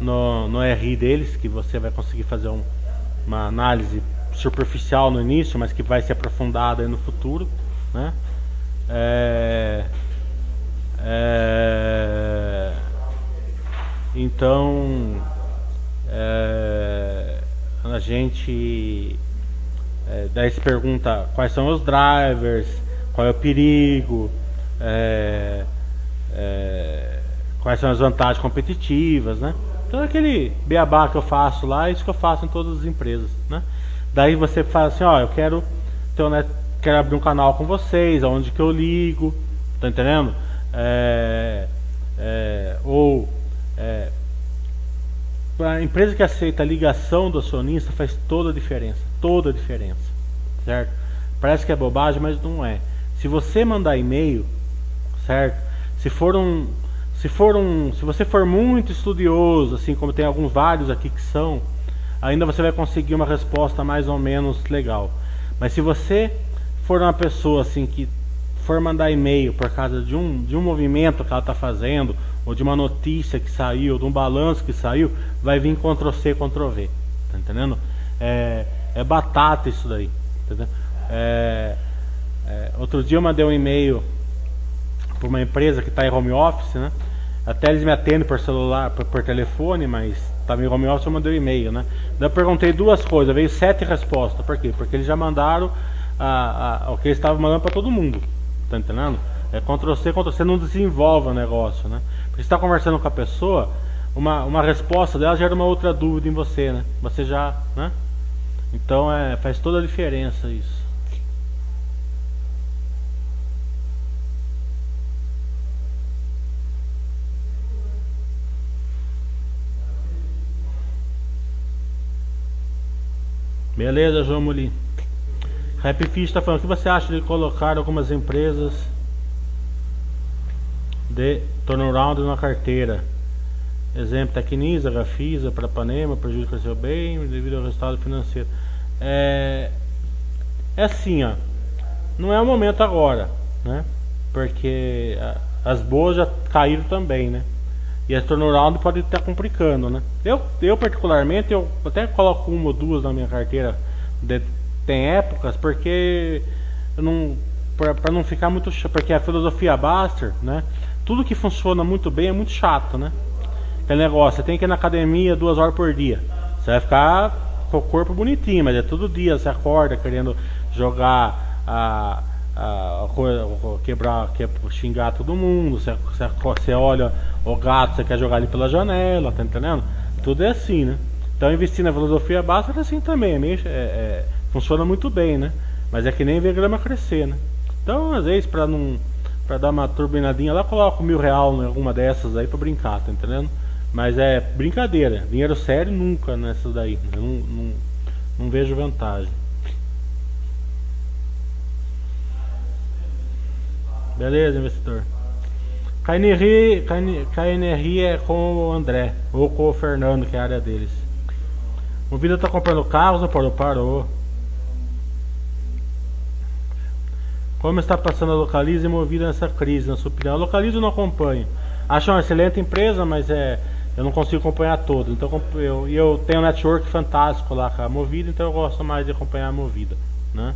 no, no RI deles, que você vai conseguir fazer um, uma análise superficial no início, mas que vai ser aprofundada no futuro, né? É, é, então é, a gente é, daí se pergunta quais são os drivers, qual é o perigo, é, é, quais são as vantagens competitivas, né? Então aquele beabá que eu faço lá, é isso que eu faço em todas as empresas, né? Daí você fala assim, ó, eu quero ter, né, quero abrir um canal com vocês, aonde que eu ligo, tá entendendo? É, é, ou é, a empresa que aceita a ligação do acionista faz toda a diferença, toda a diferença, certo? Parece que é bobagem, mas não é. Se você mandar e-mail, certo? Se for um, se for um, se você for muito estudioso, assim como tem alguns vários aqui que são, ainda você vai conseguir uma resposta mais ou menos legal. Mas se você for uma pessoa assim que for mandar e-mail por causa de um, de um movimento que ela está fazendo, ou de uma notícia que saiu, de um balanço que saiu, vai vir Ctrl C, Ctrl V. Tá entendendo? É, é batata isso daí. É, é, outro dia eu mandei um e-mail para uma empresa que está em home office, né? Até eles me atendem por celular, por, por telefone, mas estava em home office, eu mandei um e-mail, né? Daí eu perguntei duas coisas, veio sete respostas. Por quê? Porque eles já mandaram a, a, o que eles estavam mandando para todo mundo. Tá entendendo? É Ctrl C, Ctrl C não desenvolve o negócio, né? Porque você está conversando com a pessoa, uma, uma resposta dela gera uma outra dúvida em você, né? Você já, né? Então é, faz toda a diferença isso. Beleza, João Muli. Happy Fish está falando, o que você acha de colocar algumas empresas de turnaround na carteira? Exemplo, Tecnisa, Gafisa, para Panema, prejuízo cresceu bem devido ao resultado financeiro. É, é assim, ó. Não é o momento agora, né? Porque as boas já caíram também, né? E a turnaround pode estar complicando, né? Eu, eu particularmente, eu até coloco uma ou duas na minha carteira. De, tem épocas, porque não para não ficar muito chato, porque a filosofia Baster, né? Tudo que funciona muito bem é muito chato, né? Aquele negócio, você tem que ir na academia duas horas por dia. Você vai ficar com o corpo bonitinho, mas é todo dia você acorda querendo jogar a a, quebrar, xingar todo mundo, você, você, olha o gato, você quer jogar ele pela janela, tá entendendo? Tudo é assim, né? Então investir na filosofia básica é assim também, é meio, é, é, funciona muito bem, né? Mas é que nem ver grama crescer, né? Então, às vezes, para não, Pra dar uma turbinadinha lá, coloco mil real em alguma dessas aí pra brincar, tá entendendo? Mas é brincadeira. Dinheiro sério nunca nessas daí. Eu não, não, não vejo vantagem. Beleza, investidor. KNRI, KNRI é com o André, ou com o Fernando, que é a área deles. O Vida tá comprando carros ou parou? Parou. Como está passando a Localiza e movida nessa crise, na sua opinião? A Localiza eu não acompanho. Acho uma excelente empresa, mas é, eu não consigo acompanhar todo. Então eu, eu tenho um network fantástico lá com a Movida, então eu gosto mais de acompanhar a Movida. Né?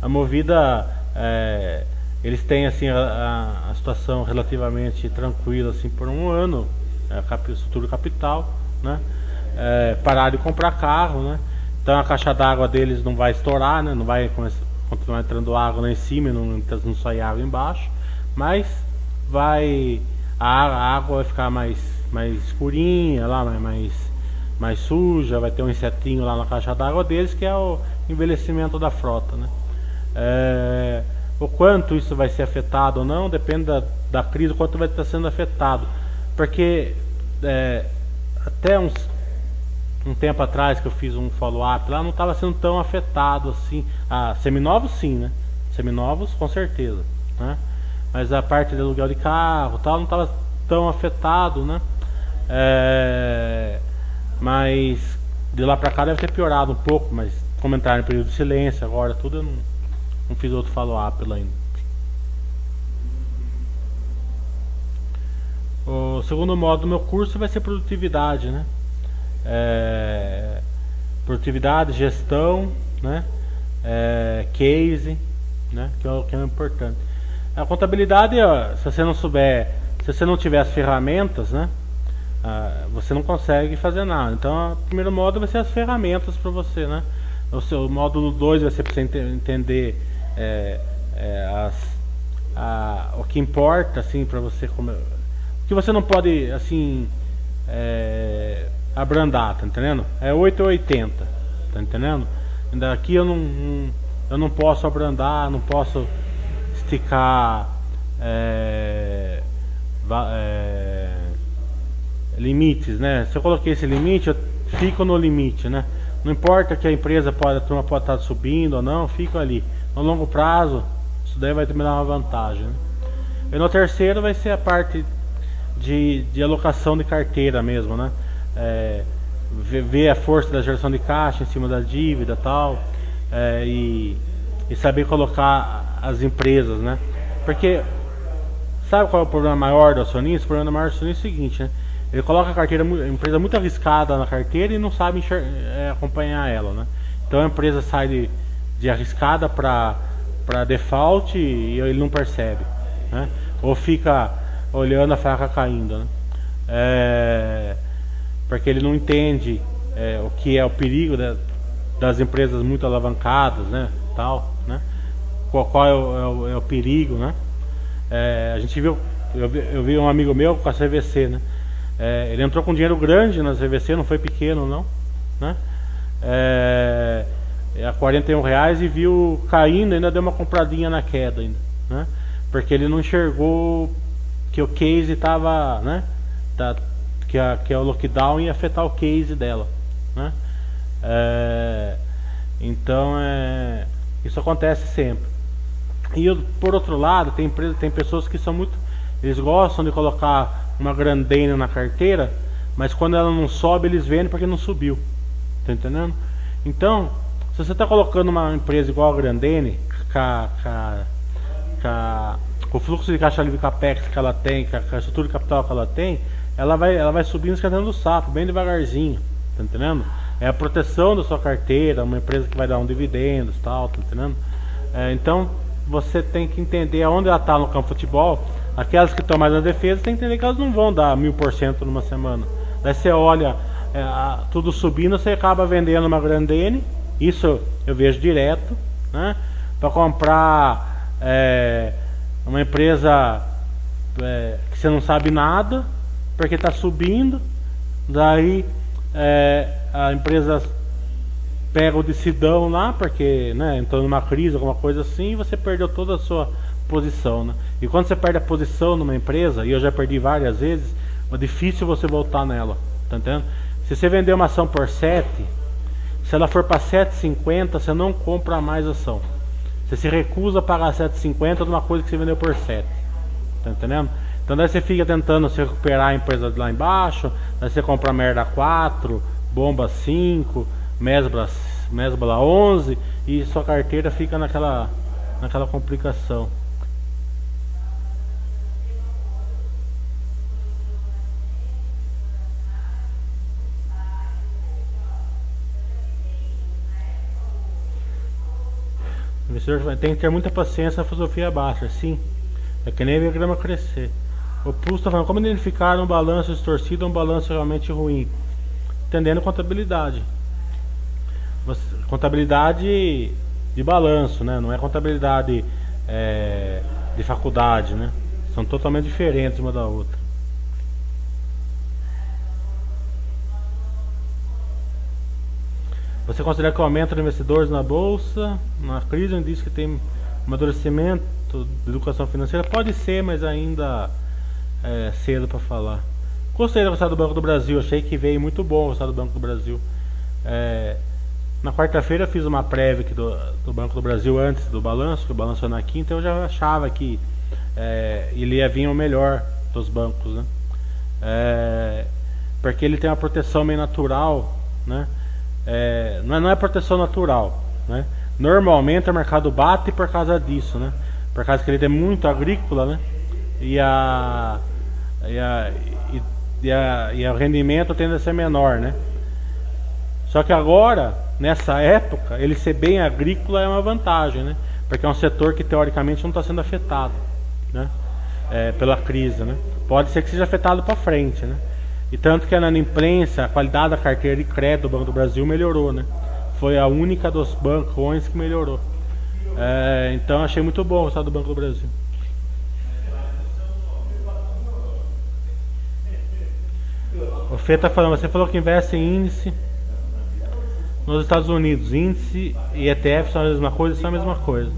A Movida, é, eles têm assim a, a, situação relativamente tranquila assim por um ano, é, estrutura capital, né? É, parar de comprar carro, né? Então a caixa d'água deles não vai estourar, né? Não vai continuar entrando água lá em cima não, não sair água embaixo, mas vai a água vai ficar mais mais escurinha lá, mais, mais suja, vai ter um insetinho lá na caixa d'água deles que é o envelhecimento da frota, né? É, o quanto isso vai ser afetado ou não depende da, da crise, o quanto vai estar sendo afetado, porque é, até uns um tempo atrás que eu fiz um follow-up lá, não estava sendo tão afetado assim. Ah, seminovos sim, né? Seminovos com certeza, né? Mas a parte de aluguel de carro tal não estava tão afetado, né? É, mas de lá para cá deve ter piorado um pouco, mas comentário em período de silêncio agora, tudo eu não, não fiz outro follow-up ainda. O segundo modo do meu curso vai ser produtividade, né? é, produtividade, gestão, né? É, case, né? Que é o que é importante. A contabilidade, ó, se você não souber, se você não tiver as ferramentas, né? Ah, você não consegue fazer nada. Então, o primeiro modo vai ser as ferramentas para você, né? O seu módulo 2 vai ser para você entender é, é, as, a, o que importa, assim, para você como, o que você não pode, assim, é, abrandar, tá entendendo? É 8 ou 80, tá entendendo? Daqui eu não, eu não posso abrandar, não posso esticar é, é, limites, né? Se eu coloquei esse limite, eu fico no limite, né? Não importa que a empresa pode, a turma pode estar subindo ou não, fico ali. No longo prazo, isso daí vai dar uma vantagem. Né? E no terceiro vai ser a parte de, de alocação de carteira mesmo, né? é, ver a força da geração de caixa em cima da dívida tal é, e, e saber colocar as empresas, né? Porque sabe qual é o problema maior do acionista? O problema maior do acionista é o seguinte, né? Ele coloca a carteira, a empresa muito arriscada na carteira e não sabe é, acompanhar ela, né? Então a empresa sai de, de arriscada para default e ele não percebe, né? Ou fica olhando a faca caindo, né? É, porque ele não entende é, o que é o perigo né, das empresas muito alavancadas, né, tal, né, qual, qual é, o, é, o, é, perigo, né. É, a gente viu, eu vi, eu vi, um amigo meu com a CVC, né, é, ele entrou com dinheiro grande na CVC, não foi pequeno não, né, é, a 41 reais e viu caindo, ainda deu uma compradinha na queda ainda, né, porque ele não enxergou que o case estava, né, tá, que, a, que o lockdown ia afetar o case dela. Né? É, então é, isso acontece sempre. E por outro lado, tem empresa, tem pessoas que são muito. Eles gostam de colocar uma grandena na carteira, mas quando ela não sobe, eles vendem porque não subiu. Tá entendendo? Então, se você está colocando uma empresa igual a Grandene, com o fluxo de caixa livre capex que ela tem, com a estrutura de capital que ela tem, ela vai, ela vai subindo escatando do sapo, bem devagarzinho, tá entendendo? É a proteção da sua carteira, uma empresa que vai dar um dividendos tal, tá entendendo? É, então você tem que entender aonde ela está no campo de futebol. Aquelas que estão mais na defesa, tem que entender que elas não vão dar mil por cento numa semana. Daí você olha é, a, tudo subindo, você acaba vendendo uma Grandene, isso eu vejo direto, né? Para comprar é, uma empresa é, que você não sabe nada, porque está subindo, daí é, a empresa pega o decidão lá, porque né, entrou numa crise, alguma coisa assim, e você perdeu toda a sua posição, né? E quando você perde a posição numa empresa, e eu já perdi várias vezes, é difícil você voltar nela, tá entendendo? Se você vender uma ação por 7, se ela for para 7,50, você não compra mais ação. Você se recusa a pagar 7,50 de uma coisa que você vendeu por 7. Tá entendendo? Então daí você fica tentando se recuperar a empresa lá embaixo, daí você compra merda 4, bomba 5, mesbla, mesbla 11 e sua carteira fica naquela, naquela complicação. O tem que ter muita paciência na filosofia baixa, sim. É que nem ver grama crescer. O Pulso está falando como identificar um balanço distorcido ou um balanço realmente ruim. Entendendo contabilidade. Contabilidade de balanço, né? Não é contabilidade é, de faculdade, né? São totalmente diferentes uma da outra. Você considera que o aumento de investidores na bolsa, na crise, diz que tem amadurecimento de educação financeira? Pode ser, mas ainda é cedo para falar. Gostei do resultado do Banco do Brasil, achei que veio muito bom o resultado do Banco do Brasil. É, na quarta-feira fiz uma prévia do, do, Banco do Brasil antes do balanço, que o balanço é na quinta, eu já achava que é, ele ia vir o melhor dos bancos, né? É, porque ele tem uma proteção meio natural, né? É, não, é, não é proteção natural. Né? Normalmente o mercado bate por causa disso, né? Por causa que ele é muito agrícola, né? E a, e a, e, e, a, e o rendimento tende a ser menor, né? Só que agora, nessa época, ele ser bem agrícola é uma vantagem, né? Porque é um setor que teoricamente não está sendo afetado, né? É, pela crise, né? Pode ser que seja afetado para frente, né? E tanto que na imprensa a qualidade da carteira de crédito do Banco do Brasil melhorou, né? Foi a única dos bancos que melhorou. É, então achei muito bom o estado do Banco do Brasil. O Fê tá falando, você falou que investe em índice nos Estados Unidos. Índice e ETF são a mesma coisa, são a mesma coisa.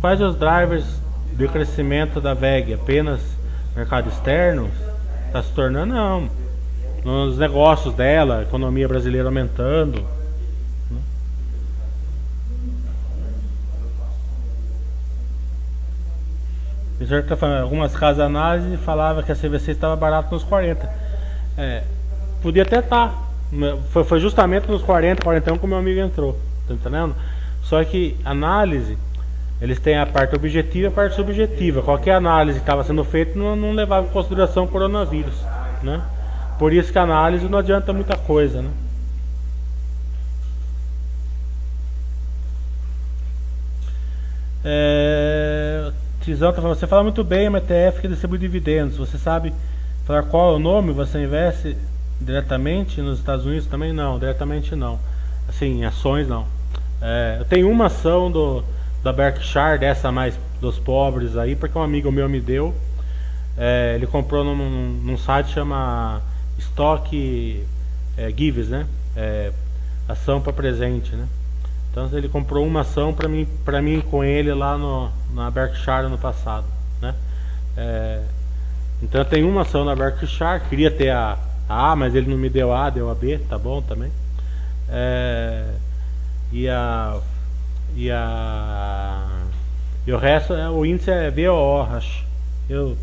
Quais os drivers de crescimento da VEG? Apenas mercado externo? Está se tornando não nos negócios dela, economia brasileira aumentando. O senhor está falando, algumas casas análise falava que a CVC estava barata nos 40. É, podia até estar. Tá. Foi, foi, justamente nos 40, 41 que o meu amigo entrou. Tá entendendo? Só que análise, eles têm a parte objetiva e a parte subjetiva. Qualquer análise que estava sendo feita não, não levava em consideração o coronavírus. Né? Por isso que a análise não adianta muita coisa, né? É, Tizão tá falando, você fala muito bem, uma ETF que distribui dividendos. Você sabe falar qual é o nome? Você investe diretamente nos Estados Unidos também? Não, diretamente não. Assim, ações não. É, eu tenho uma ação do, da Berkshire, dessa mais dos pobres aí, porque um amigo meu me deu. É, ele comprou num, num site chama estoque é, gives, né? É, ação para presente, né? Então ele comprou uma ação para mim, para mim com ele lá no, na Berkshire no passado, né? É, então tenho uma ação na Berkshire, queria ter a, a A, mas ele não me deu A, deu a B, tá bom também. É, e a e a e o resto, é, o índice é VOO, acho. Eu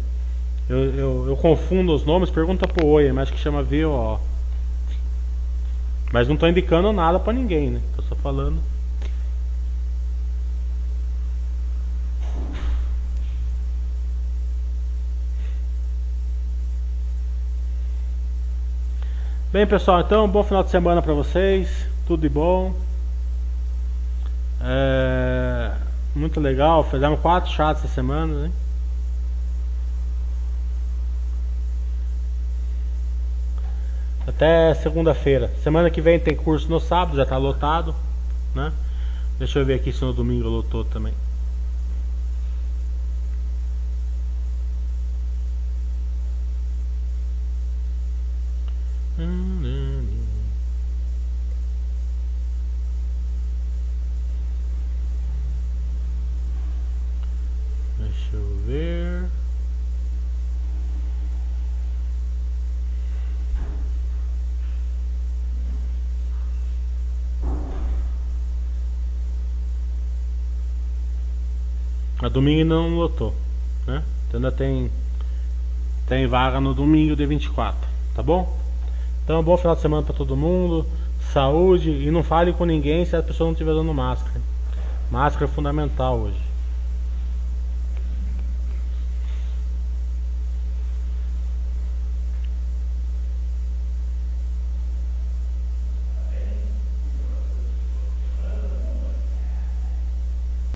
eu, eu, eu confundo os nomes, pergunta pro Oi, mas acho que chama VO. Mas não estou indicando nada para ninguém, né? Tô só falando. Bem, pessoal, então, bom final de semana para vocês. Tudo de bom. É, muito legal. Fizemos quatro chats essa semana, né? Até segunda-feira. Semana que vem tem curso no sábado, já está lotado. Né? Deixa eu ver aqui se no domingo lotou também. A domingo ainda não lotou, né? Então ainda tem tem vaga no domingo de 24, tá bom? Então bom final de semana para todo mundo, saúde e não fale com ninguém se a pessoa não estiver usando máscara. Máscara é fundamental hoje.